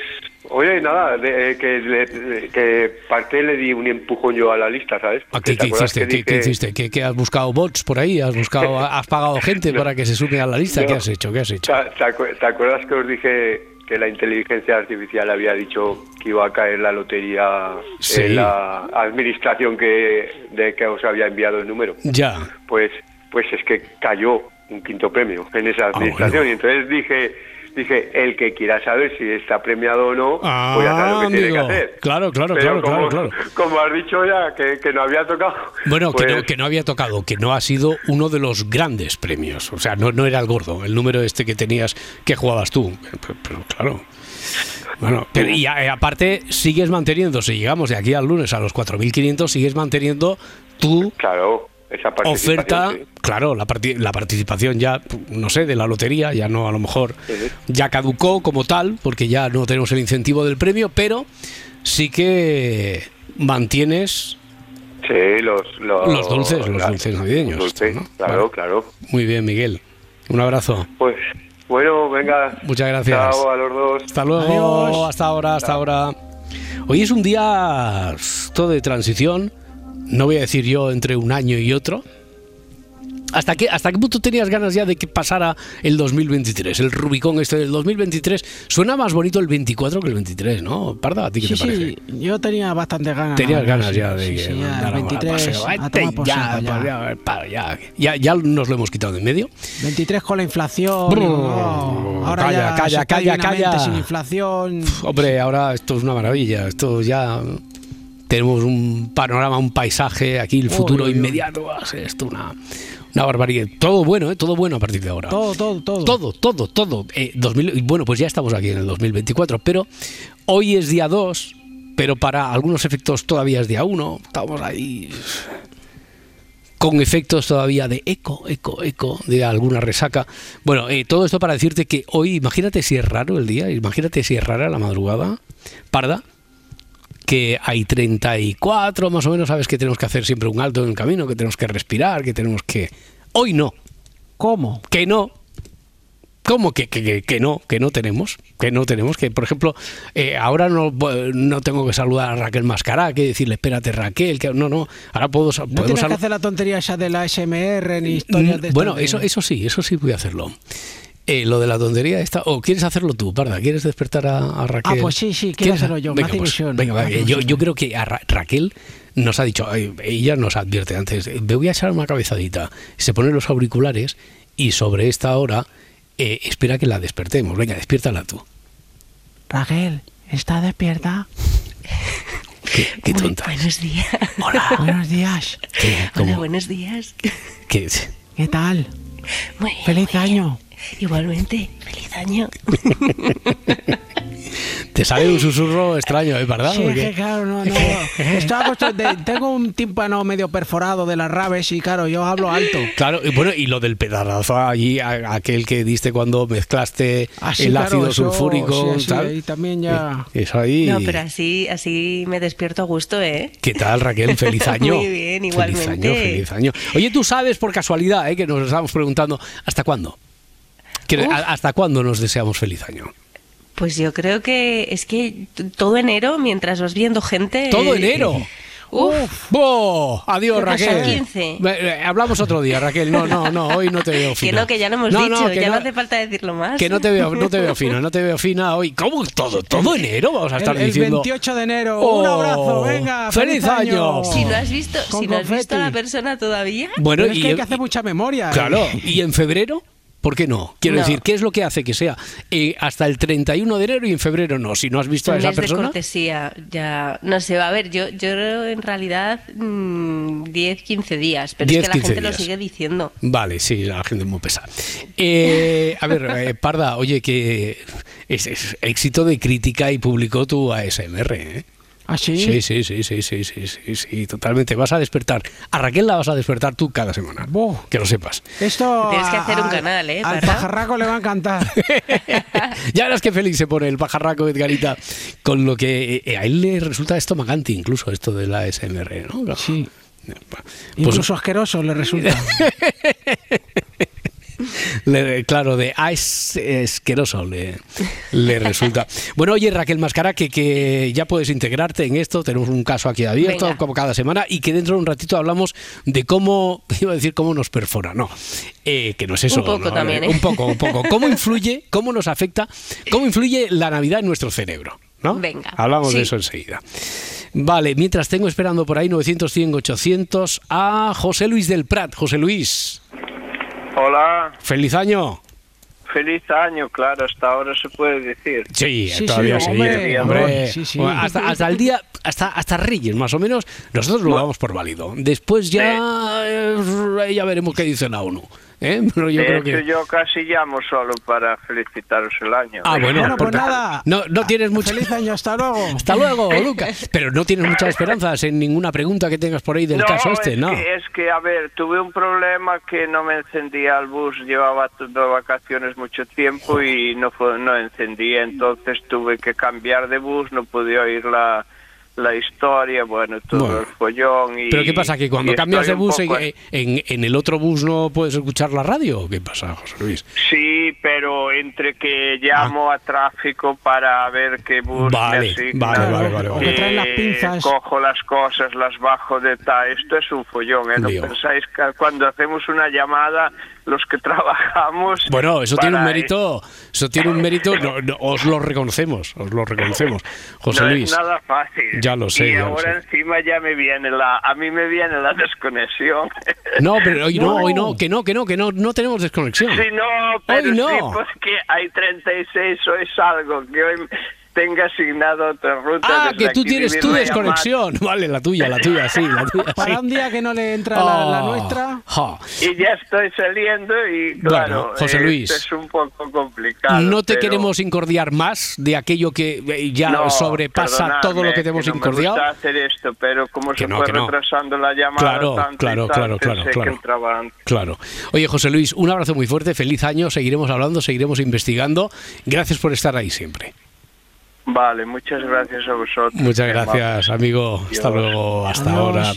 oye, nada, de- eh, que, de- que parte le di un empujón yo a la lista, ¿sabes? ¿A qué, ¿Te qué hiciste? que ¿Qué, qué dije- hiciste? ¿Qué, qué has buscado bots por ahí? ¿Has buscado, has pagado gente para que se sume a la lista? ¿Qué No. has hecho? ¿Qué has hecho? ¿Te, te acu- te acuerdas que os dije que la inteligencia artificial había dicho que iba a caer la lotería Sí. en la administración que, de que os había enviado el número? Ya. Pues, pues es que cayó un quinto premio en esa Ah, administración. Y entonces dije, dije, el que quiera saber si está premiado o no, pues ya sabe lo que tiene que Ah, hacer. Claro, claro, Pero claro, como, claro, claro. como has dicho ya, que, que no había tocado. Bueno, que, pues- no, que no había tocado, que no ha sido uno de los grandes premios. O sea, no, no era el gordo, el número este que tenías que jugabas tú. Pero, pero claro. Bueno, pero, y a- aparte sigues manteniendo, si llegamos de aquí al lunes a los 4.500, sigues manteniendo tu Claro, esa participación, oferta, sí. claro, la, parti- la participación ya, no sé, de la lotería, ya no, a lo mejor ya caducó como tal, porque ya no tenemos el incentivo del premio, pero sí que mantienes Sí, los, los, los dulces, los dulces navideños. los dulces, claro, claro. Muy bien, Miguel. Un abrazo. Pues bueno, venga. Muchas gracias. Chao a los dos. Hasta luego. Hasta ahora, hasta ahora. Hoy es un día esto de transición. No voy a decir yo entre un año y otro. ¿Hasta qué, ¿Hasta qué punto tenías ganas ya de que pasara el 2023? El Rubicón este del 2023. Suena más bonito el 24 que el 23, ¿no? Parda, ¿a ti qué Sí, te parece? sí, yo tenía bastante ganas. Tenías ganas ya de que sí, ya, mandara el 23 paseo. a Vete tomar por ya, ya. ya, pa, ya, ya, ya nos lo hemos quitado de en medio. 23 con la inflación. Brr, no, ahora calla, ya calla, calla, calla. sin inflación. Hombre, ahora esto es una maravilla. Esto ya tenemos un panorama, un paisaje aquí, el futuro Uy, inmediato. esto una, una barbaridad. Todo bueno, ¿eh? todo bueno a partir de ahora. Todo, todo, todo. Todo, todo, todo. Eh, 2000 y bueno, pues ya estamos aquí en el 2024, pero hoy es día 2, pero para algunos efectos todavía es día 1. Estamos ahí con efectos todavía de eco, eco, eco, de alguna resaca. Bueno, eh, todo esto para decirte que hoy, imagínate si es raro el día, imagínate si es rara la madrugada, parda, que hay 34 más o menos, sabes que tenemos que hacer siempre un alto en el camino, que tenemos que respirar, que tenemos que... Hoy no. ¿Cómo? Que no. ¿Cómo que, que, que- no? Que no tenemos. Que no tenemos. Que, por ejemplo, eh, ahora no, no tengo que saludar a Raquel Mascará, que decirle, espérate Raquel, que no, no. Ahora puedo, No podemos tienes que hacer la tontería esa de la SMR ni historias de Mm, Bueno, eso, eso sí, eso sí voy a hacerlo. Eh, lo de la tontería esta, o quieres hacerlo tú, Parda, ¿quieres despertar a, a Raquel? Ah, pues sí, sí, quiero ¿Quieres? hacerlo yo, me Venga, hace pues, ilusión, venga, va, yo, yo creo que a Ra- Raquel nos ha dicho, ella nos advierte antes, me voy a echar una cabezadita, se pone los auriculares y sobre esta hora eh, espera que la despertemos. Venga, despiértala tú. Raquel, ¿está despierta? Qué, qué tonta. Buenos días. Hola. Buenos días. Hola, buenos días. ¿Qué? ¿Qué ¿Qué tal? Muy Feliz año. Igualmente, feliz año. Te sale un susurro extraño, ¿es verdad? Sí, es Porque- que claro, no, no. Estoy acostu- de- tengo un tímpano medio perforado de las rabes y claro, yo hablo alto. Claro, y bueno, y lo del pedazo allí, aquel que diste cuando mezclaste Ah, sí, el claro, ácido eso, sulfúrico, sí, sí, tal. ahí también ya. Eso ahí. No, pero así, así me despierto a gusto, ¿eh? ¿Qué tal, Raquel? Feliz año. Muy bien, Feliz año, feliz año. Oye, tú sabes por casualidad, ¿eh? que nos estamos preguntando, ¿hasta cuándo? ¿Quiere- Uf. ¿Hasta cuándo nos deseamos feliz año? Pues yo creo que es que todo enero, mientras vas viendo gente... ¡Todo eh, enero! Uf, ¡Oh! Adiós, que Raquel. 15. Eh, eh, Hablamos otro día, Raquel. No, no, no, hoy no te veo que fina. no, que ya lo hemos No, dicho, no, que ya no, no- hace falta decirlo más. Que no te veo, no te veo fina, no te veo fina hoy. ¿Cómo todo, todo enero vamos a estar el, el diciendo? 28 de enero. Oh, un abrazo, venga. ¡Feliz año! Si no has visto, Con si no has visto a la persona todavía... Bueno, Pero es y que hay que hacer mucha memoria. Claro, ¿eh? ¿y en febrero? ¿Por qué no? Quiero No. decir, ¿qué es lo que hace que sea eh, hasta el 31 de enero y en febrero no? Si no has visto a esa mes de persona. cortesía, ya no sé, a ver, yo, yo en realidad mm, 10, 15 días, pero 10, es que la 15 gente lo sigue diciendo. Vale, sí, la gente es muy pesada. Eh, a ver, eh, Parda, oye, que es, es éxito de crítica y publicó tu ASMR, ¿eh? ¿Ah, sí? Sí, sí, sí, sí, sí, sí, sí, sí, totalmente. Vas a despertar. A Raquel la vas a despertar tú cada semana. Buh. Que lo sepas. Esto. Tienes que a- hacer un a- canal, ¿eh, Al Parra? pajarraco le va a encantar. ya verás que feliz se pone el pajarraco Edgarita con lo que eh, a él le resulta estomagante incluso esto de la ASMR, ¿no? Sí. Pues- Incluso asqueroso le resulta. Le- claro, de ah, es asqueroso le, le resulta. Bueno, oye, Raquel Mascara, que, que ya puedes integrarte en esto. Tenemos un caso aquí abierto, Venga. como cada semana, y que dentro de un ratito hablamos de cómo, iba a decir cómo nos perfora, no, eh, que no es eso. Un poco ¿no? también, ¿eh? Un poco, un poco. ¿Cómo influye, cómo nos afecta, cómo influye la Navidad en nuestro cerebro? ¿no? Venga, Hablamos de eso enseguida. Vale, mientras tengo esperando por ahí 900, 100, 800 a José Luis del Prat. José Luis, Hola, feliz año. feliz año, claro, hasta ahora se puede decir. Sí, Sí, todavía sí, sí. hombre, hombre. sí, sí. Bueno, hasta, hasta el día, hasta, hasta Reyes, más o menos, nosotros lo damos por válido. Después ya, eh, ya veremos qué dice la ONU. ¿Eh? Pero yo de creo hecho, que. yo casi llamo solo para felicitaros el año. Ah, bueno, Bueno, pues nada. No, no tienes mucha. Feliz año, hasta luego. Hasta luego, Lucas. Pero no tienes muchas esperanzas en ninguna pregunta que tengas por ahí del no, caso este, es ¿no? Que, es que, a ver, tuve un problema que no me encendía el bus, llevaba de vacaciones mucho tiempo y no fue, no encendía, entonces tuve que cambiar de bus, no podía oír la, la historia, bueno, todo Bueno. el follón. Y, Pero ¿qué pasa? ¿Que cuando cambias de bus en, poco- en- en el otro bus no puedes escuchar la radio? ¿O ¿Qué pasa, José Luis? Sí, pero entre que llamo a tráfico para ver qué bus Ah. Vale, me asignan, vale, vale, vale, vale. Que traen las pinzas. cojo las cosas, las bajo de tal. Esto es un follón, ¿eh? No Lío. pensáis que cuando hacemos una llamada, los que trabajamos... Bueno, eso tiene un mérito, eso tiene un mérito, no, no, os lo reconocemos, os lo reconocemos, José no Luis. es nada fácil. Ya lo sé, Y ya lo ahora sé. encima ya me viene la... A mí me viene la desconexión. No, pero hoy no, hoy no, que no, que no, que no, no tenemos desconexión. Sí, no, pero Hoy no. sí, pues que hay 36 o es algo que hoy tenga asignado otra ruta. Ah, que tú tienes tu desconexión. Vale, la tuya, la tuya, sí, la tuya. sí. Para un día que no le entra la, la Oh, nuestra. llamada. Y ya estoy saliendo y claro, Bueno, José eh, Luis. es un poco complicado. No te pero- queremos incordiar más de aquello que eh, ya No, sobrepasa todo lo que te hemos no incordiado. Me gusta hacer esto, pero como Que se no, fue que no. retrasando la llamada Claro, tanto claro, tal, claro, claro, claro. que. Claro. Oye, José Luis, un abrazo muy fuerte, feliz año, seguiremos hablando, seguiremos investigando. Gracias por estar ahí siempre. Vale, muchas gracias a vosotros. Muchas gracias, amigo. Hasta Adiós. luego, hasta Adiós. ahora.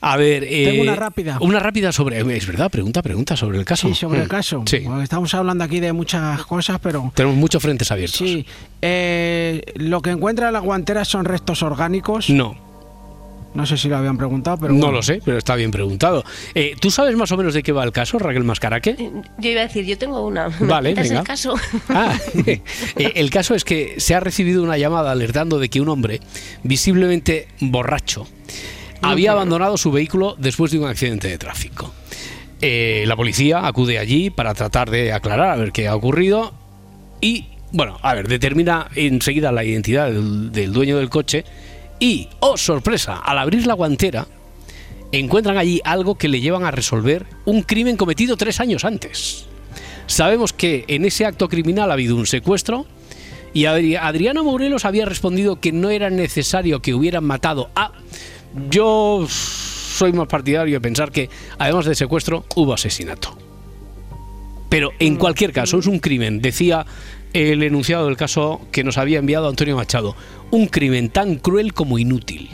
A ver, eh, Tengo una rápida. Una rápida sobre. Es verdad, pregunta, pregunta sobre el caso. Sí, sobre el Mm, caso. Sí. Porque Estamos hablando aquí de muchas cosas, pero Tenemos muchos frentes abiertos. sí. Eh, lo que encuentra la guantera son restos orgánicos. No, No sé si lo habían preguntado, pero no lo sé, pero está bien preguntado. Eh, ¿Tú sabes más o menos de qué va el caso, Raquel Mascaraque? Yo iba a decir, yo tengo una. ¿Me Vale, venga. el caso? Ah, eh, el caso es que se ha recibido una llamada alertando de que un hombre, visiblemente borracho, había abandonado su vehículo después de un accidente de tráfico. Eh, la policía acude allí para tratar de aclarar a ver qué ha ocurrido y, bueno, a ver, determina enseguida la identidad del, del dueño del coche y, oh sorpresa, al abrir la guantera encuentran allí algo que le llevan a resolver un crimen cometido tres años antes. Sabemos que en ese acto criminal ha habido un secuestro y Adri- Adriano Morelos había respondido que no era necesario que hubieran matado a... Yo soy más partidario de pensar que además de secuestro hubo asesinato. Pero en cualquier caso es un crimen, decía el enunciado del caso que nos había enviado Antonio Machado, un crimen tan cruel como inútil.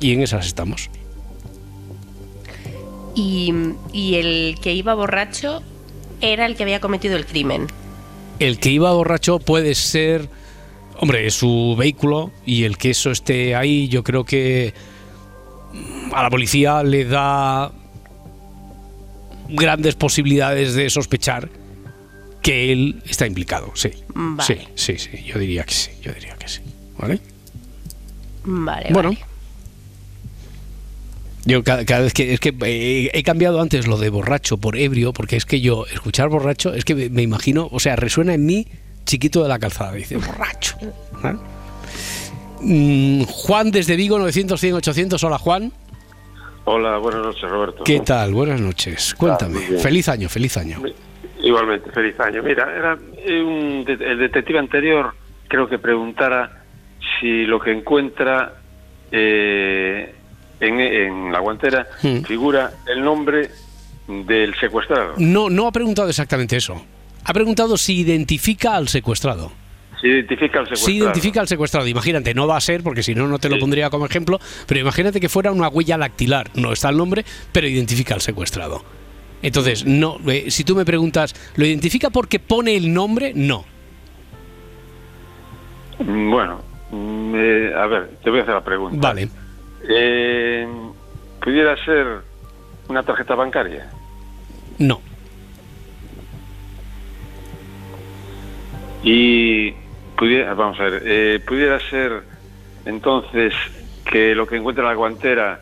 Y en esas estamos. Y, y el que iba borracho era el que había cometido el crimen. El que iba borracho puede ser, hombre, su vehículo y el que eso esté ahí, yo creo que mm, a la policía le da grandes posibilidades de sospechar que él está implicado, sí. Vale. Sí, sí, sí, yo diría que sí, yo diría que sí. ¿Vale? Vale, Bueno. vale. Yo cada, cada vez que es que eh, he cambiado antes lo de borracho por ebrio, porque es que yo escuchar borracho es que me, me imagino, o sea, resuena en mí chiquito de la calzada, dice borracho. Mm, Juan desde Vigo 900 100 800, hola Juan, Hola, buenas noches, Roberto. ¿qué tal? Buenas noches, cuéntame. muy bien. feliz año, feliz año. Igualmente, feliz año. Mira, era eh, un el detective anterior creo que preguntara si lo que encuentra eh, en, en la guantera Hmm. figura el nombre del secuestrado. No, no ha preguntado exactamente eso. Ha preguntado si identifica al secuestrado. Si identifica al secuestrado. Si identifica al secuestrado, imagínate, no va a ser, porque si no, no te lo pondría como ejemplo, pero imagínate que fuera una huella lactilar, no está el nombre, pero identifica al secuestrado. Entonces, no, eh, si tú me preguntas, ¿lo identifica porque pone el nombre? No. Bueno, eh, a ver, te voy a hacer la pregunta. Vale. Eh, ¿Pudiera ser una tarjeta bancaria? No. Y pudiera, vamos a ver, eh, pudiera ser entonces que lo que encuentra la guantera,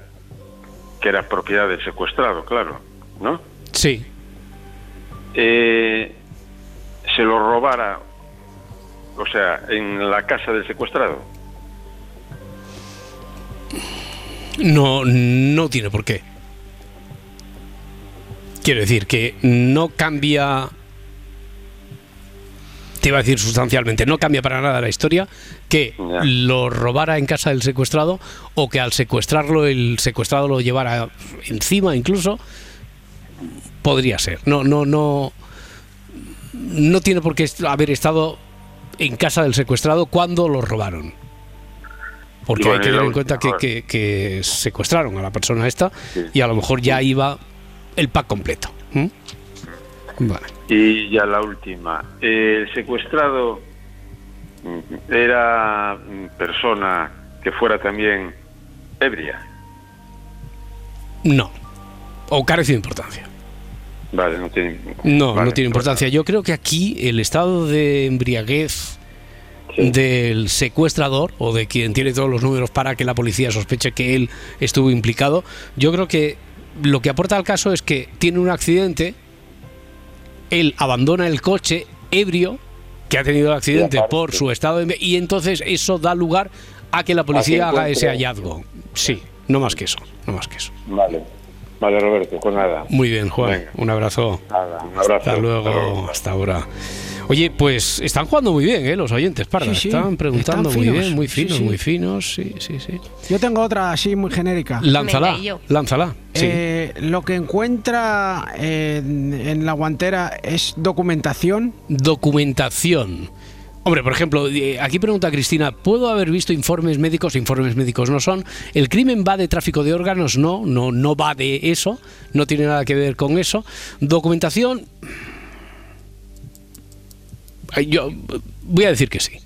que era propiedad del secuestrado, claro, ¿no? Sí. Eh, se lo robara, o sea, en la casa del secuestrado. No, no tiene por qué. Quiero decir que no cambia. Te iba a decir sustancialmente, no cambia para nada la historia que lo robara en casa del secuestrado o que al secuestrarlo el secuestrado lo llevara encima incluso. Podría ser. No, no, no. No tiene por qué haber estado en casa del secuestrado cuando lo robaron. Porque bueno, hay que tener en cuenta que, última, que- que secuestraron a la persona esta y a lo mejor ya iba el pack completo. Y ya la última, el secuestrado mm, era mm, persona que fuera también ebria. No. O carece de importancia. Vale, no tiene. No, vale, no tiene importancia. Yo creo que aquí el estado de embriaguez del secuestrador o de quien tiene todos los números para que la policía sospeche que él estuvo implicado, yo creo que lo que aporta al caso es que tiene un accidente, él abandona el coche ebrio, que ha tenido el accidente por su estado de... Y entonces eso da lugar a que la policía haga ese hallazgo. Sí, no más que eso, no más que eso. Vale. Vale, Roberto, pues nada. Muy bien, Juan. Venga. Un abrazo. Nada, un abrazo. Hasta luego, Hasta luego. hasta ahora. Oye, pues están jugando muy bien, ¿eh? Los oyentes, Parda. Sí, sí, Están preguntando están muy bien, muy sí, finos, sí. muy finos. Sí, sí, sí. Yo tengo otra así muy genérica. Lánzala, lánzala. Sí. Eh, lo que encuentra en, en la guantera es documentación. Documentación. Hombre, por ejemplo, eh, aquí pregunta Cristina, ¿puedo haber visto informes médicos? Informes médicos no son. ¿El crimen va de tráfico de órganos? No, no, no va de eso. No tiene nada que ver con eso. Documentación. Yo voy a decir que sí.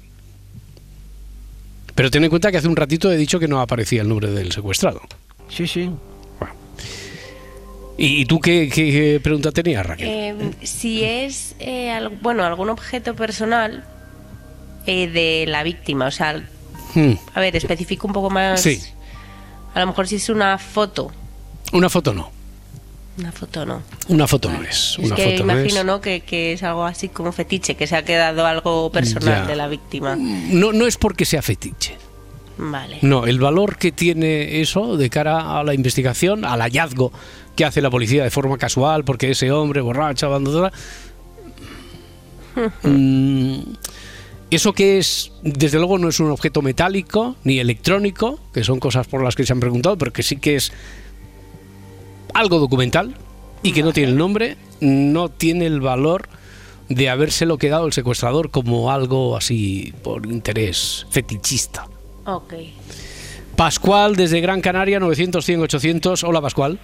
Pero ten en cuenta que hace un ratito he dicho que no aparecía el nombre del secuestrado. Sí, sí. ¿Y, y tú qué, qué- qué pregunta tenías, Raquel? Eh, si es, eh, al- bueno, algún objeto personal eh, de la víctima, o sea, Hmm, a ver, especifico un poco más. Sí, A lo mejor si es una foto. una foto no. Una foto no. Una foto no es. Es Una que foto no imagino, es. ¿no? Que, que es algo así como fetiche, que se ha quedado algo personal Ya. de la víctima. No, no es porque sea fetiche. Vale. No, el valor que tiene eso de cara a la investigación, al hallazgo que hace la policía de forma casual, porque ese hombre borracho, abandonado. mm, eso que es, desde luego, no es un objeto metálico ni electrónico, que son cosas por las que se han preguntado, pero que sí que es algo documental y que no tiene el nombre, no tiene el valor de habérselo quedado el secuestrador como algo así por interés fetichista. Ok. Pascual desde Gran Canaria, 900, 100, 800. Hola Pascual.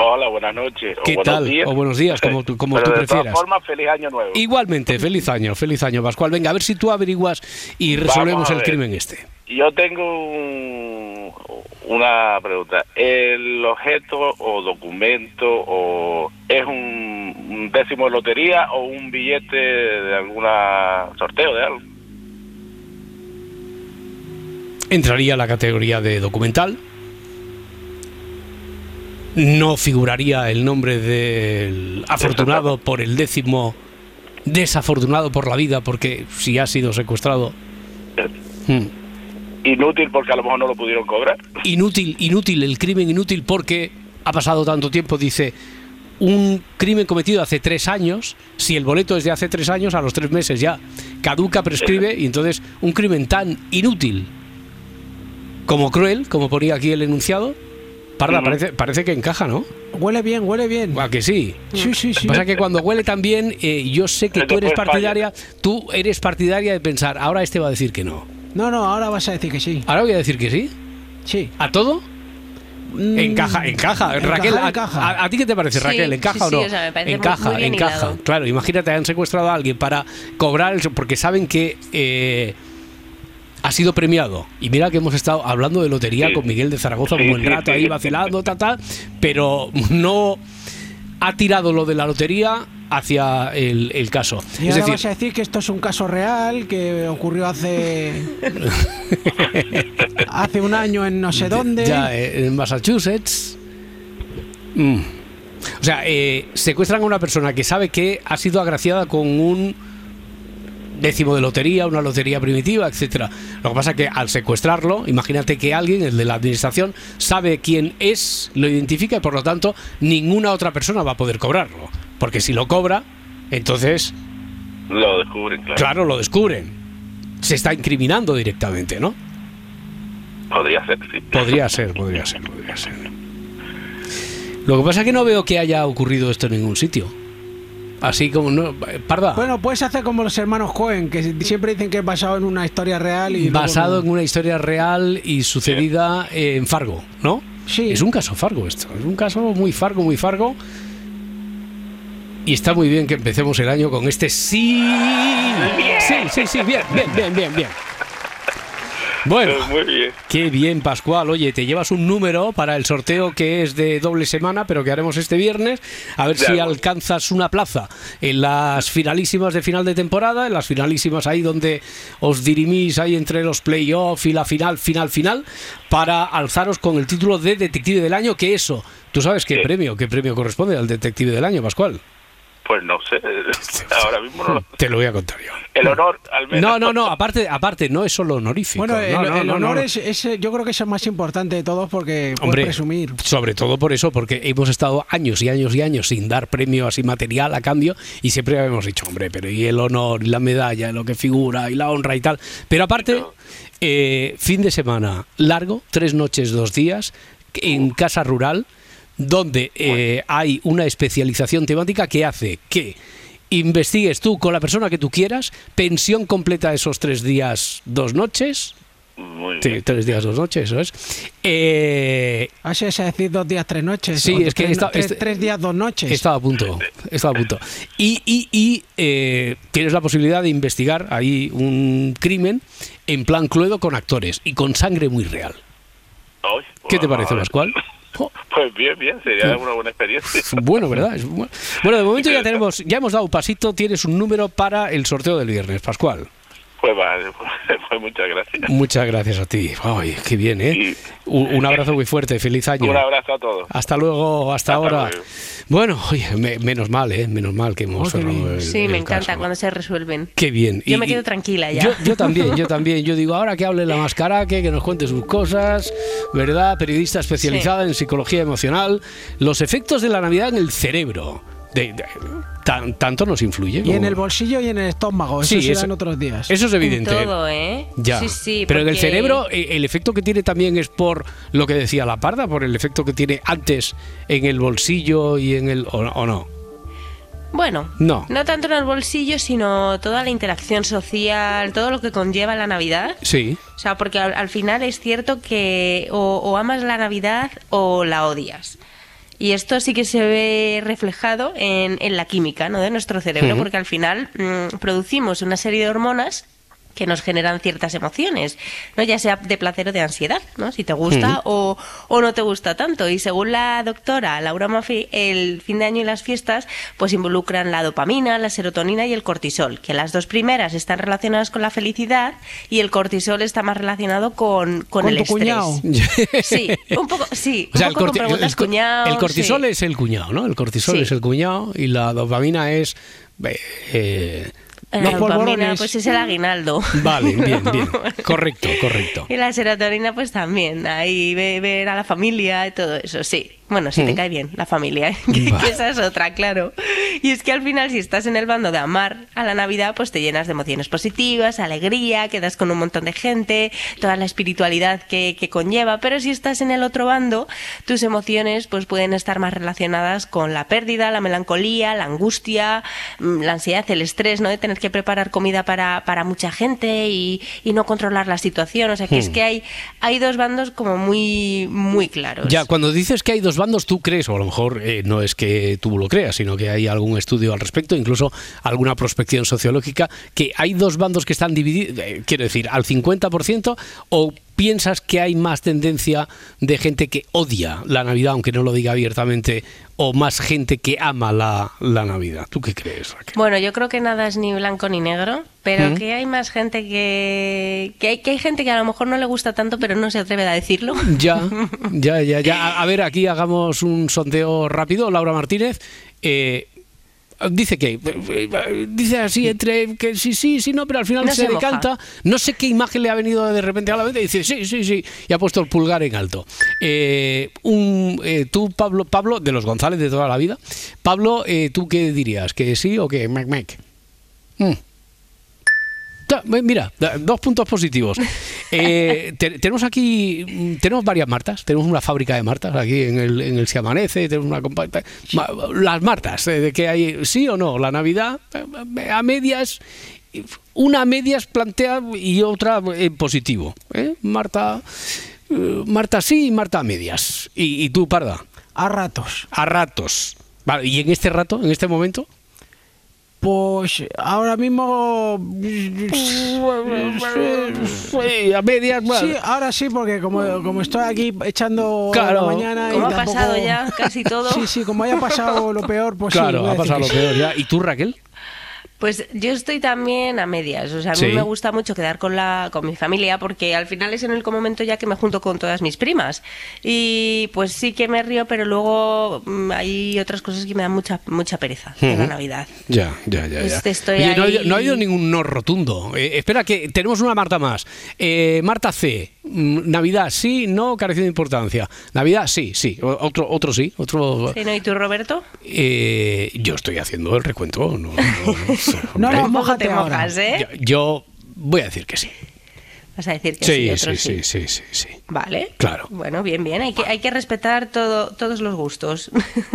Hola, buenas noches. o ¿Qué buenos tal? días. O buenos días, como tú, como Pero tú de prefieras. todas formas, feliz año nuevo. Igualmente, feliz año, feliz año Pascual. Venga, a ver si tú averiguas y resolvemos el crimen este. Yo tengo un- una pregunta. ¿El objeto o documento o es un, un décimo de lotería o un billete de alguna sorteo de algo? Entraría a la categoría de documental. No figuraría el nombre del afortunado por el décimo, desafortunado por la vida, porque si ha sido secuestrado. Hmm. Inútil porque a lo mejor no lo pudieron cobrar. Inútil, inútil, el crimen inútil porque ha pasado tanto tiempo, dice, un crimen cometido hace tres años, si el boleto es de hace tres años, a los tres meses ya caduca, prescribe, y entonces un crimen tan inútil como cruel, como ponía aquí el enunciado, Parda, parece, parece que encaja, ¿no? Huele bien, huele bien. ¿A que sí? Sí, sí, sí. que pasa que cuando huele tan bien, eh, yo sé que tú eres partidaria, tú eres partidaria de pensar, ahora este va a decir que no. No, no, ahora vas a decir que sí. Ahora voy a decir que sí. Sí. ¿A todo? Encaja, encaja. Encajar, Raquel, a- encaja. A, a ti qué te parece, Sí, Raquel? ¿Encaja sí, o no? sí, o sea, me muy- encaja, muy bien encaja. hilado. Claro, imagínate, han secuestrado a alguien para cobrar, el, porque saben que eh, ha sido premiado. Y mira que hemos estado hablando de lotería Sí. con Miguel de Zaragoza un Sí, buen sí, rato sí. ahí vacilando, ta, ta, pero no ha tirado lo de la lotería hacia el, el caso. Y es ahora decir, vas a decir que esto es un caso real, que ocurrió hace hace un año en no sé dónde. Ya, eh, en Massachusetts. Mm. O sea, eh, secuestran a una persona que sabe que ha sido agraciada con un décimo de lotería, una lotería primitiva, etcétera. Lo que pasa es que al secuestrarlo, imagínate que alguien, el de la administración, sabe quién es, lo identifica y por lo tanto ninguna otra persona va a poder cobrarlo. Porque si lo cobra, entonces, Lo descubren, claro. claro, lo descubren. Se está incriminando directamente, ¿no? Podría ser, sí. Podría ser, podría ser, podría ser. Lo que pasa es que no veo que haya ocurrido esto en ningún sitio. Así como no. Parda. Bueno, puedes hacer como los hermanos Cohen, que siempre dicen que es basado en una historia real y basado no. en una historia real y sucedida en Fargo, ¿no? Sí. Es un caso Fargo esto. Es un caso muy Fargo, muy Fargo. Y está muy bien que empecemos el año con este sí. Sí, sí, sí, bien, bien, bien, bien, bien. Bueno, Muy bien. Qué bien, Pascual. Oye, te llevas un número para el sorteo que es de doble semana, pero que haremos este viernes. A ver De si alcanzas una plaza en las finalísimas de final de temporada, en las finalísimas ahí donde os dirimís ahí entre los playoffs y la final, final, final, para alzaros con el título de Detective del Año, que eso, ¿tú sabes qué premio, qué premio corresponde al Detective del Año, Pascual? Pues no sé. Ahora mismo no lo- Te lo voy a contar yo. El honor, al menos. No, no, no, aparte, aparte, no es solo honorífico. Bueno, el, No, no, el no, honor no. Es, es, yo creo que es el más importante de todos porque Hombre, presumir. sobre todo por eso, porque hemos estado años y años y años sin dar premio así material a cambio y siempre habíamos dicho, hombre, pero y el honor y la medalla, y lo que figura y la honra y tal. Pero aparte, eh, fin de semana largo, tres noches, dos días, en casa rural, donde eh, hay una especialización temática que hace que investigues tú con la persona que tú quieras, pensión completa esos tres días, dos noches. Muy Sí, tres días, dos noches, eso es. Eh, Así es decir, dos días, tres noches. Sí, es que tres, tres- este- tres días, dos noches. Estaba a punto, estaba a punto. Y, y- y, eh, tienes la posibilidad de investigar ahí un crimen en plan cluedo con actores y con sangre muy real. ¿Qué te parece, Pascual? Pues bien, bien, sería una buena experiencia. Bueno, ¿verdad? Es bueno, de momento ya tenemos, ya hemos dado un pasito, tienes un número para el sorteo del viernes, Pascual. Pues vale, pues muchas gracias. Muchas gracias a ti. Ay, qué bien, ¿eh? Un, un abrazo muy fuerte, feliz año. Un abrazo a todos. Hasta luego, hasta, ahora. luego. Bueno, oye, me- menos mal, ¿eh? Menos mal que hemos cerrado el- Sí, el me encanta caso. cuando se resuelven. Qué bien. Yo Y- me quedo tranquila ya. Yo, yo también, yo también. Yo digo, ahora que hable la mascaraque, que nos cuente sus cosas, ¿verdad? Periodista especializada en psicología emocional. Los efectos de la Navidad en el cerebro. De- de- tan- tanto nos influye. Y como- en el bolsillo y en el estómago. Eso Sí, serán eso- otros días. Eso es evidente. Todo, ¿eh? Ya. Sí, sí. Pero en el cerebro, eh, el efecto que tiene también es por lo que decía la parda, por el efecto que tiene antes en el bolsillo y en el. ¿O, o no? Bueno, No. no tanto en el bolsillo, sino toda la interacción social, todo lo que conlleva la Navidad. Sí. O sea, porque al, al final es cierto que o, o amas la Navidad o la odias. Y esto sí que se ve reflejado en, en la química ¿no? de nuestro cerebro, porque al final mm, producimos una serie de hormonas que nos generan ciertas emociones, ¿no? ya sea de placer o de ansiedad, ¿no? si te gusta o, o no te gusta tanto. Y según la doctora Laura Maffei, el fin de año y las fiestas pues involucran la dopamina, la serotonina y el cortisol, que las dos primeras están relacionadas con la felicidad y el cortisol está más relacionado con, con, Con el tu estrés. cuñado. Sí, un poco, sí, O sea, un el, poco con el co- cuñado, el cortisol sí. es el cuñado, ¿no? El cortisol Sí. es el cuñado y la dopamina es. eh, eh, los polvorones. pues es el aguinaldo. Vale, bien, bien. Correcto, correcto. Y la serotonina, pues también. Ahí ve- ver a la familia y todo eso, sí. Bueno, si te Mm. cae bien la familia, ¿eh? que, que esa es otra, claro. Y es que al final, si estás en el bando de amar a la Navidad, pues te llenas de emociones positivas, alegría, quedas con un montón de gente, toda la espiritualidad que, que conlleva. Pero si estás en el otro bando, tus emociones pues pueden estar más relacionadas con la pérdida, la melancolía, la angustia, mm, la ansiedad, el estrés, ¿no? De tener que preparar comida para, para mucha gente y, y no controlar la situación. O sea, que es Hmm. que hay, hay dos bandos como muy, muy claros. Ya, cuando dices que hay dos bandos, tú crees, o a lo mejor eh, no es que tú lo creas, sino que hay algún estudio al respecto, incluso alguna prospección sociológica, que hay dos bandos que están divididos, eh, quiero decir, al 50%, o piensas que hay más tendencia de gente que odia la Navidad, aunque no lo diga abiertamente, o más gente que ama la, la Navidad. ¿Tú qué crees, Raquel? Bueno, yo creo que nada es ni blanco ni negro, pero Mm. que hay más gente que, que hay, que hay gente que a lo mejor no le gusta tanto, pero no se atreve a decirlo. Ya, ya, ya, ya. A, a ver, aquí hagamos un sondeo rápido. Laura Martínez. eh, Dice que dice así entre que sí sí sí no pero al final No se, se decanta. No sé qué imagen le ha venido de repente a la mente y dice sí sí sí y ha puesto el pulgar en alto. Eh, un, eh, tú Pablo Pablo de los González de toda la vida. Pablo eh, tú qué dirías que sí o que mec mec Mm. Mira, dos puntos positivos. Eh, te- tenemos aquí, tenemos varias Martas, tenemos una fábrica de Martas aquí en el, en el Se Amanece, tenemos una compa- ma- Las Martas, eh, de que hay, sí o no, la Navidad eh, a medias, una a medias plantea y otra en positivo. ¿eh? Marta, eh, Marta sí y Marta a medias. ¿Y, y tú, Parda? A ratos. A ratos. Vale, ¿y en este rato, en este momento? Pues ahora mismo. Sí, a medias. bueno. Sí, ahora sí, porque como, como estoy aquí echando Claro. la mañana. y Como ha tampoco- pasado ya casi todo. Sí, sí, como haya pasado lo peor, pues sí. claro, voy a ha pasado lo sí. peor ya. ¿Y tú, Raquel? Pues yo estoy también a medias. O sea, a mí Sí. me gusta mucho quedar con la con mi familia porque al final es en el momento ya que me junto con todas mis primas. Y pues sí que me río, pero luego mm, hay otras cosas que me dan mucha mucha pereza de la. Navidad. Ya, ya, ya. ya. Este, estoy Oye, no, ha no ha habido ningún no rotundo. Eh, espera, que tenemos una Marta más. Eh, Marta C. mm, Navidad sí, no, careció de importancia. Navidad sí, sí. Otro, otro sí. Otro. Sí, ¿no? ¿Y tú, Roberto? Eh, yo estoy haciendo el recuento. No, no, no No, mójate te ahora. mojas, ¿eh? yo, yo voy a decir que sí. Vas a decir que sí, Sí, otros sí, sí, sí, sí, sí. Vale. Claro. Bueno, bien, bien. Hay que, hay que respetar todo, todos los gustos.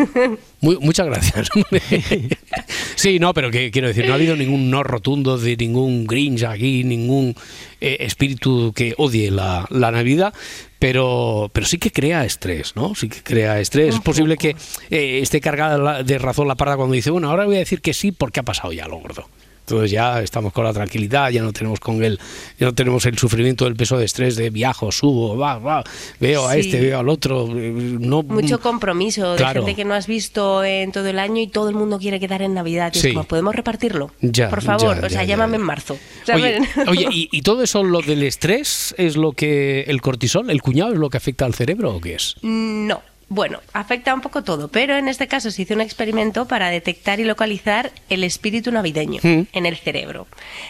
Muy- muchas gracias. sí, no, pero que quiero decir, no ha habido ningún no rotundo de ningún Grinch aquí, ningún eh, espíritu que odie la, la Navidad, pero, pero sí que crea estrés, ¿no? Sí que crea estrés. Es posible que eh, esté cargada de razón la parda cuando dice, bueno, ahora voy a decir que sí porque ha pasado ya lo gordo. Entonces ya estamos con la tranquilidad, ya no tenemos con el, ya no tenemos el sufrimiento del peso de estrés de viajo, subo, va, va, veo a Sí. este, veo al otro. eh, No, Mucho compromiso Claro. de gente que no has visto en todo el año y todo el mundo quiere quedar en Navidad. Y Sí. es como, ¿podemos repartirlo? Ya, Por favor, ya, o sea, ya, llámame en marzo. Oye, oye, ¿y, y todo eso, lo del estrés, es lo que el cortisol, el cuñado, es lo que afecta al cerebro o qué es? No. Bueno, afecta un poco todo, pero en este caso se hizo un experimento para detectar y localizar el espíritu navideño Mm. en el cerebro.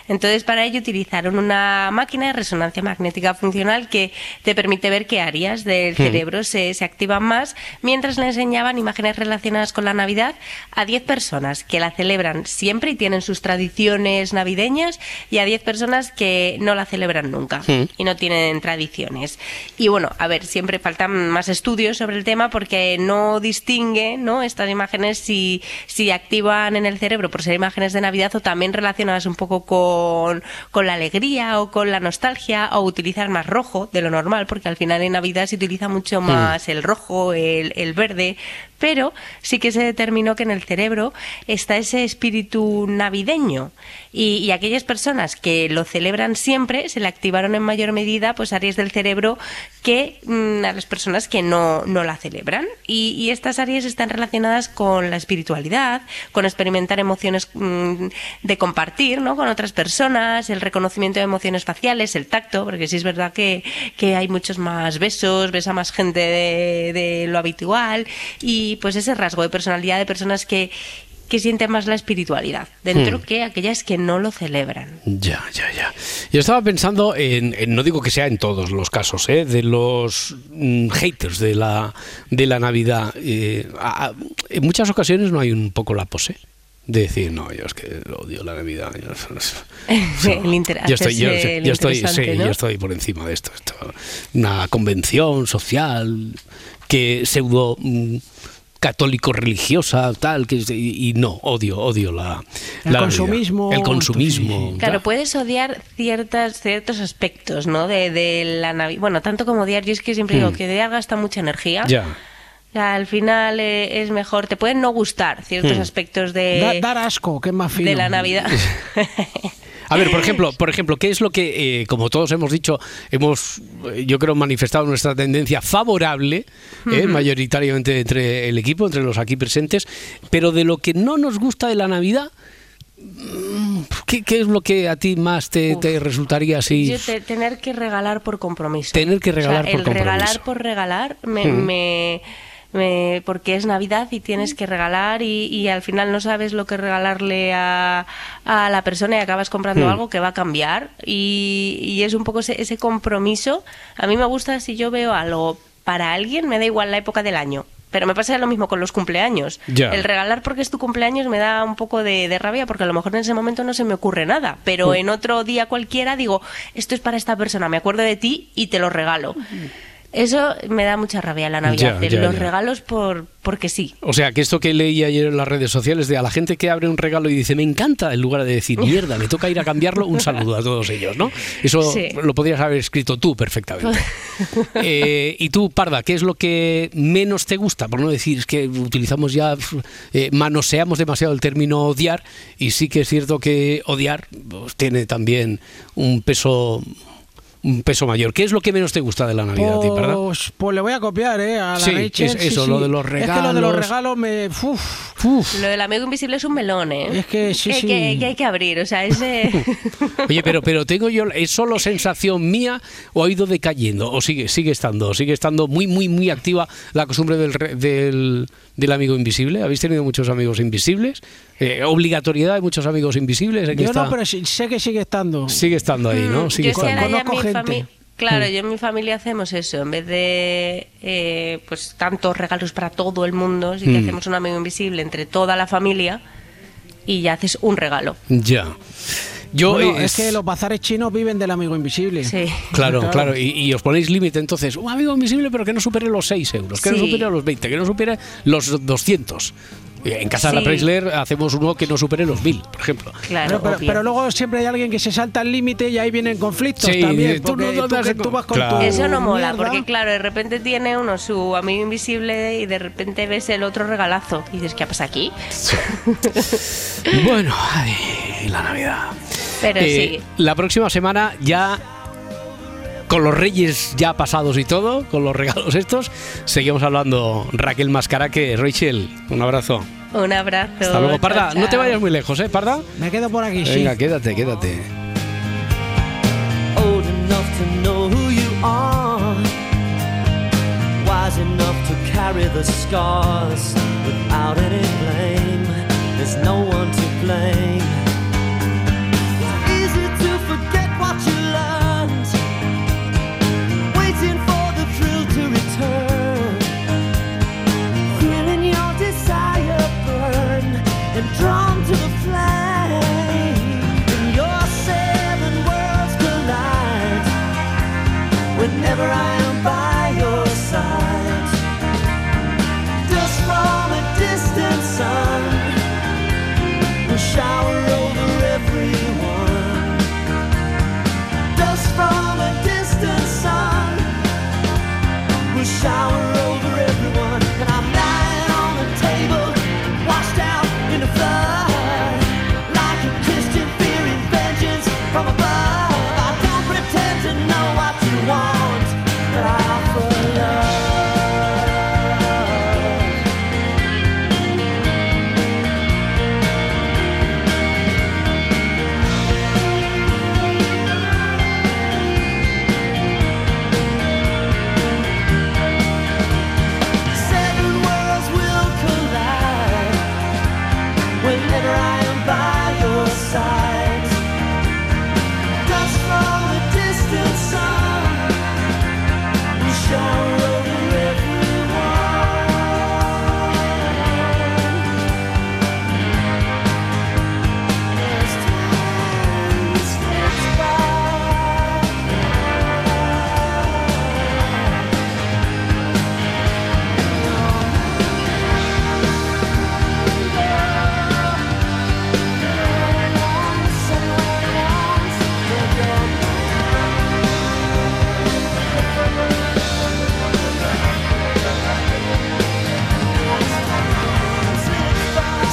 Entonces, para ello utilizaron una máquina de resonancia magnética funcional que te permite ver qué áreas del Mm. cerebro se, se activan más, mientras le enseñaban imágenes relacionadas con la Navidad a 10 personas que la celebran siempre y tienen sus tradiciones navideñas y a 10 personas que no la celebran nunca Mm. y no tienen tradiciones. Y bueno, a ver, siempre faltan más estudios sobre el tema porque no distingue ¿no? estas imágenes si, si activan en el cerebro por ser imágenes de Navidad o también relacionadas un poco con, con la alegría o con la nostalgia o utilizar más rojo de lo normal porque al final en Navidad se utiliza mucho más el rojo, el, el verde, pero sí que se determinó que en el cerebro está ese espíritu navideño. Y, aquellas personas que lo celebran siempre se le activaron en mayor medida pues áreas del cerebro que mm, a las personas que no, no la celebran. Y, y estas áreas están relacionadas con la espiritualidad, con experimentar emociones mm, de compartir ¿no? con otras personas, el reconocimiento de emociones faciales, el tacto, porque sí es verdad que, que hay muchos más besos, besa más gente de, de lo habitual. Y pues ese rasgo de personalidad de personas que, que sienten más la espiritualidad dentro Hmm. que aquellas que no lo celebran. Ya, ya, ya. Yo estaba pensando en, en- no digo que sea en todos los casos, ¿eh? de los mm, haters de la, de la Navidad. eh, a- a- en muchas ocasiones no hay un poco la pose. De decir, no, yo es que odio la Navidad. Yo, El yo estoy, yo, estoy, sí, interesante, ¿no? yo estoy por encima de esto. esto una convención social que pseudo mm, católico religiosa tal que y, y no odio odio la El la consumismo, el consumismo Claro, puedes odiar ciertas, ciertos aspectos, ¿no? De, de la Navidad. Bueno, tanto como odiar, yo es que siempre digo Hmm. que odiar gasta mucha energía. ya O sea, al final eh, es mejor, te pueden no gustar ciertos Hmm. aspectos de, Da- dar asco, que es más fino. de la Navidad. A ver, por ejemplo, por ejemplo, ¿qué es lo que, eh, como todos hemos dicho, hemos, eh, yo creo, manifestado nuestra tendencia favorable, eh, mayoritariamente entre el equipo, entre los aquí presentes, pero de lo que no nos gusta de la Navidad, mm, ¿qué, qué es lo que a ti más te, te resultaría así? Yo te- tener que regalar por compromiso. Tener que regalar O sea, por el compromiso. regalar por regalar me, Hmm. me- me- porque es Navidad y tienes que regalar y, y al final no sabes lo que regalarle a, a la persona y acabas comprando Hmm. algo que va a cambiar y, y es un poco ese, ese compromiso. A mí me gusta si yo veo algo para alguien, me da igual la época del año. Pero me pasa lo mismo con los cumpleaños. Ya. El regalar porque es tu cumpleaños me da un poco de, de rabia porque a lo mejor en ese momento no se me ocurre nada. Pero Mm. en otro día cualquiera digo, esto es para esta persona, me acuerdo de ti y te lo regalo. Eso me da mucha rabia la Navidad, Ya, de ya, los ya. regalos por porque sí. O sea, que esto que leí ayer en las redes sociales de a la gente que abre un regalo y dice, me encanta, en lugar de decir, mierda, me toca ir a cambiarlo, un saludo a todos ellos, ¿no? Eso Sí. lo podrías haber escrito tú perfectamente. Eh, y tú, Parda, ¿qué es lo que menos te gusta? Por no decir, es que utilizamos ya, eh, manoseamos demasiado el término odiar, y sí que es cierto que odiar pues, tiene también un peso un peso mayor. ¿Qué es lo que menos te gusta de la Navidad, a ti? Pues, pues le voy a copiar, ¿eh? A la Sí, Rachel, es- sí, eso, sí. lo de los Es que lo de los regalos. regalos me... uf, Lo del amigo invisible es un melón, ¿eh? Es que sí, que, sí. que- que hay que abrir, o sea, ese... Oye, pero, pero tengo yo, ¿es solo sensación mía o ha ido decayendo? ¿O sigue, sigue estando? ¿Sigue estando muy, muy, muy activa la costumbre del, re- del, del amigo invisible? ¿Habéis tenido muchos amigos invisibles? Eh, ¿Obligatoriedad de muchos amigos invisibles? ¿En qué Yo está? no, pero sí- sé que sigue estando. Sigue estando ahí, ¿no? Sigue Mm, Yo es que estando. Mi. Claro, Mm. yo en mi familia hacemos eso. En vez de eh, pues tantos regalos para todo el mundo, sí que Mm. hacemos un amigo invisible entre toda la familia y ya haces un regalo. Ya. Yo Bueno, eh, es que los bazares chinos viven del amigo invisible. Sí. Claro, claro, y, y os ponéis límite entonces, un amigo invisible pero que no supere los 6 euros, que no supere los 20, que no supere los 200. Eh, En casa de la. Preisler hacemos uno que no supere los 1000, por ejemplo. Claro, Pero, pero- obvio. pero luego siempre hay alguien que se salta el límite y ahí vienen conflictos Sí, también. tú no- tú, tú vas con Claro. tu Eso no mola, mierda. porque claro, de repente tiene uno su amigo invisible y de repente ves el otro regalazo y dices, ¿qué pasa aquí? Bueno, Ay, la Navidad. Pero Eh, sí. La próxima semana ya con los reyes ya pasados y todo, con los regalos estos, seguimos hablando Raquel Mascaraque. Rachel, un abrazo. Un abrazo. Hasta luego. Parda, chao, no te vayas muy lejos, ¿eh, Parda? Me quedo por aquí, sí. Venga, quédate, quédate. old enough to know who you are, wise enough to carry the scars without any blame. There's no one to blame. Whenever I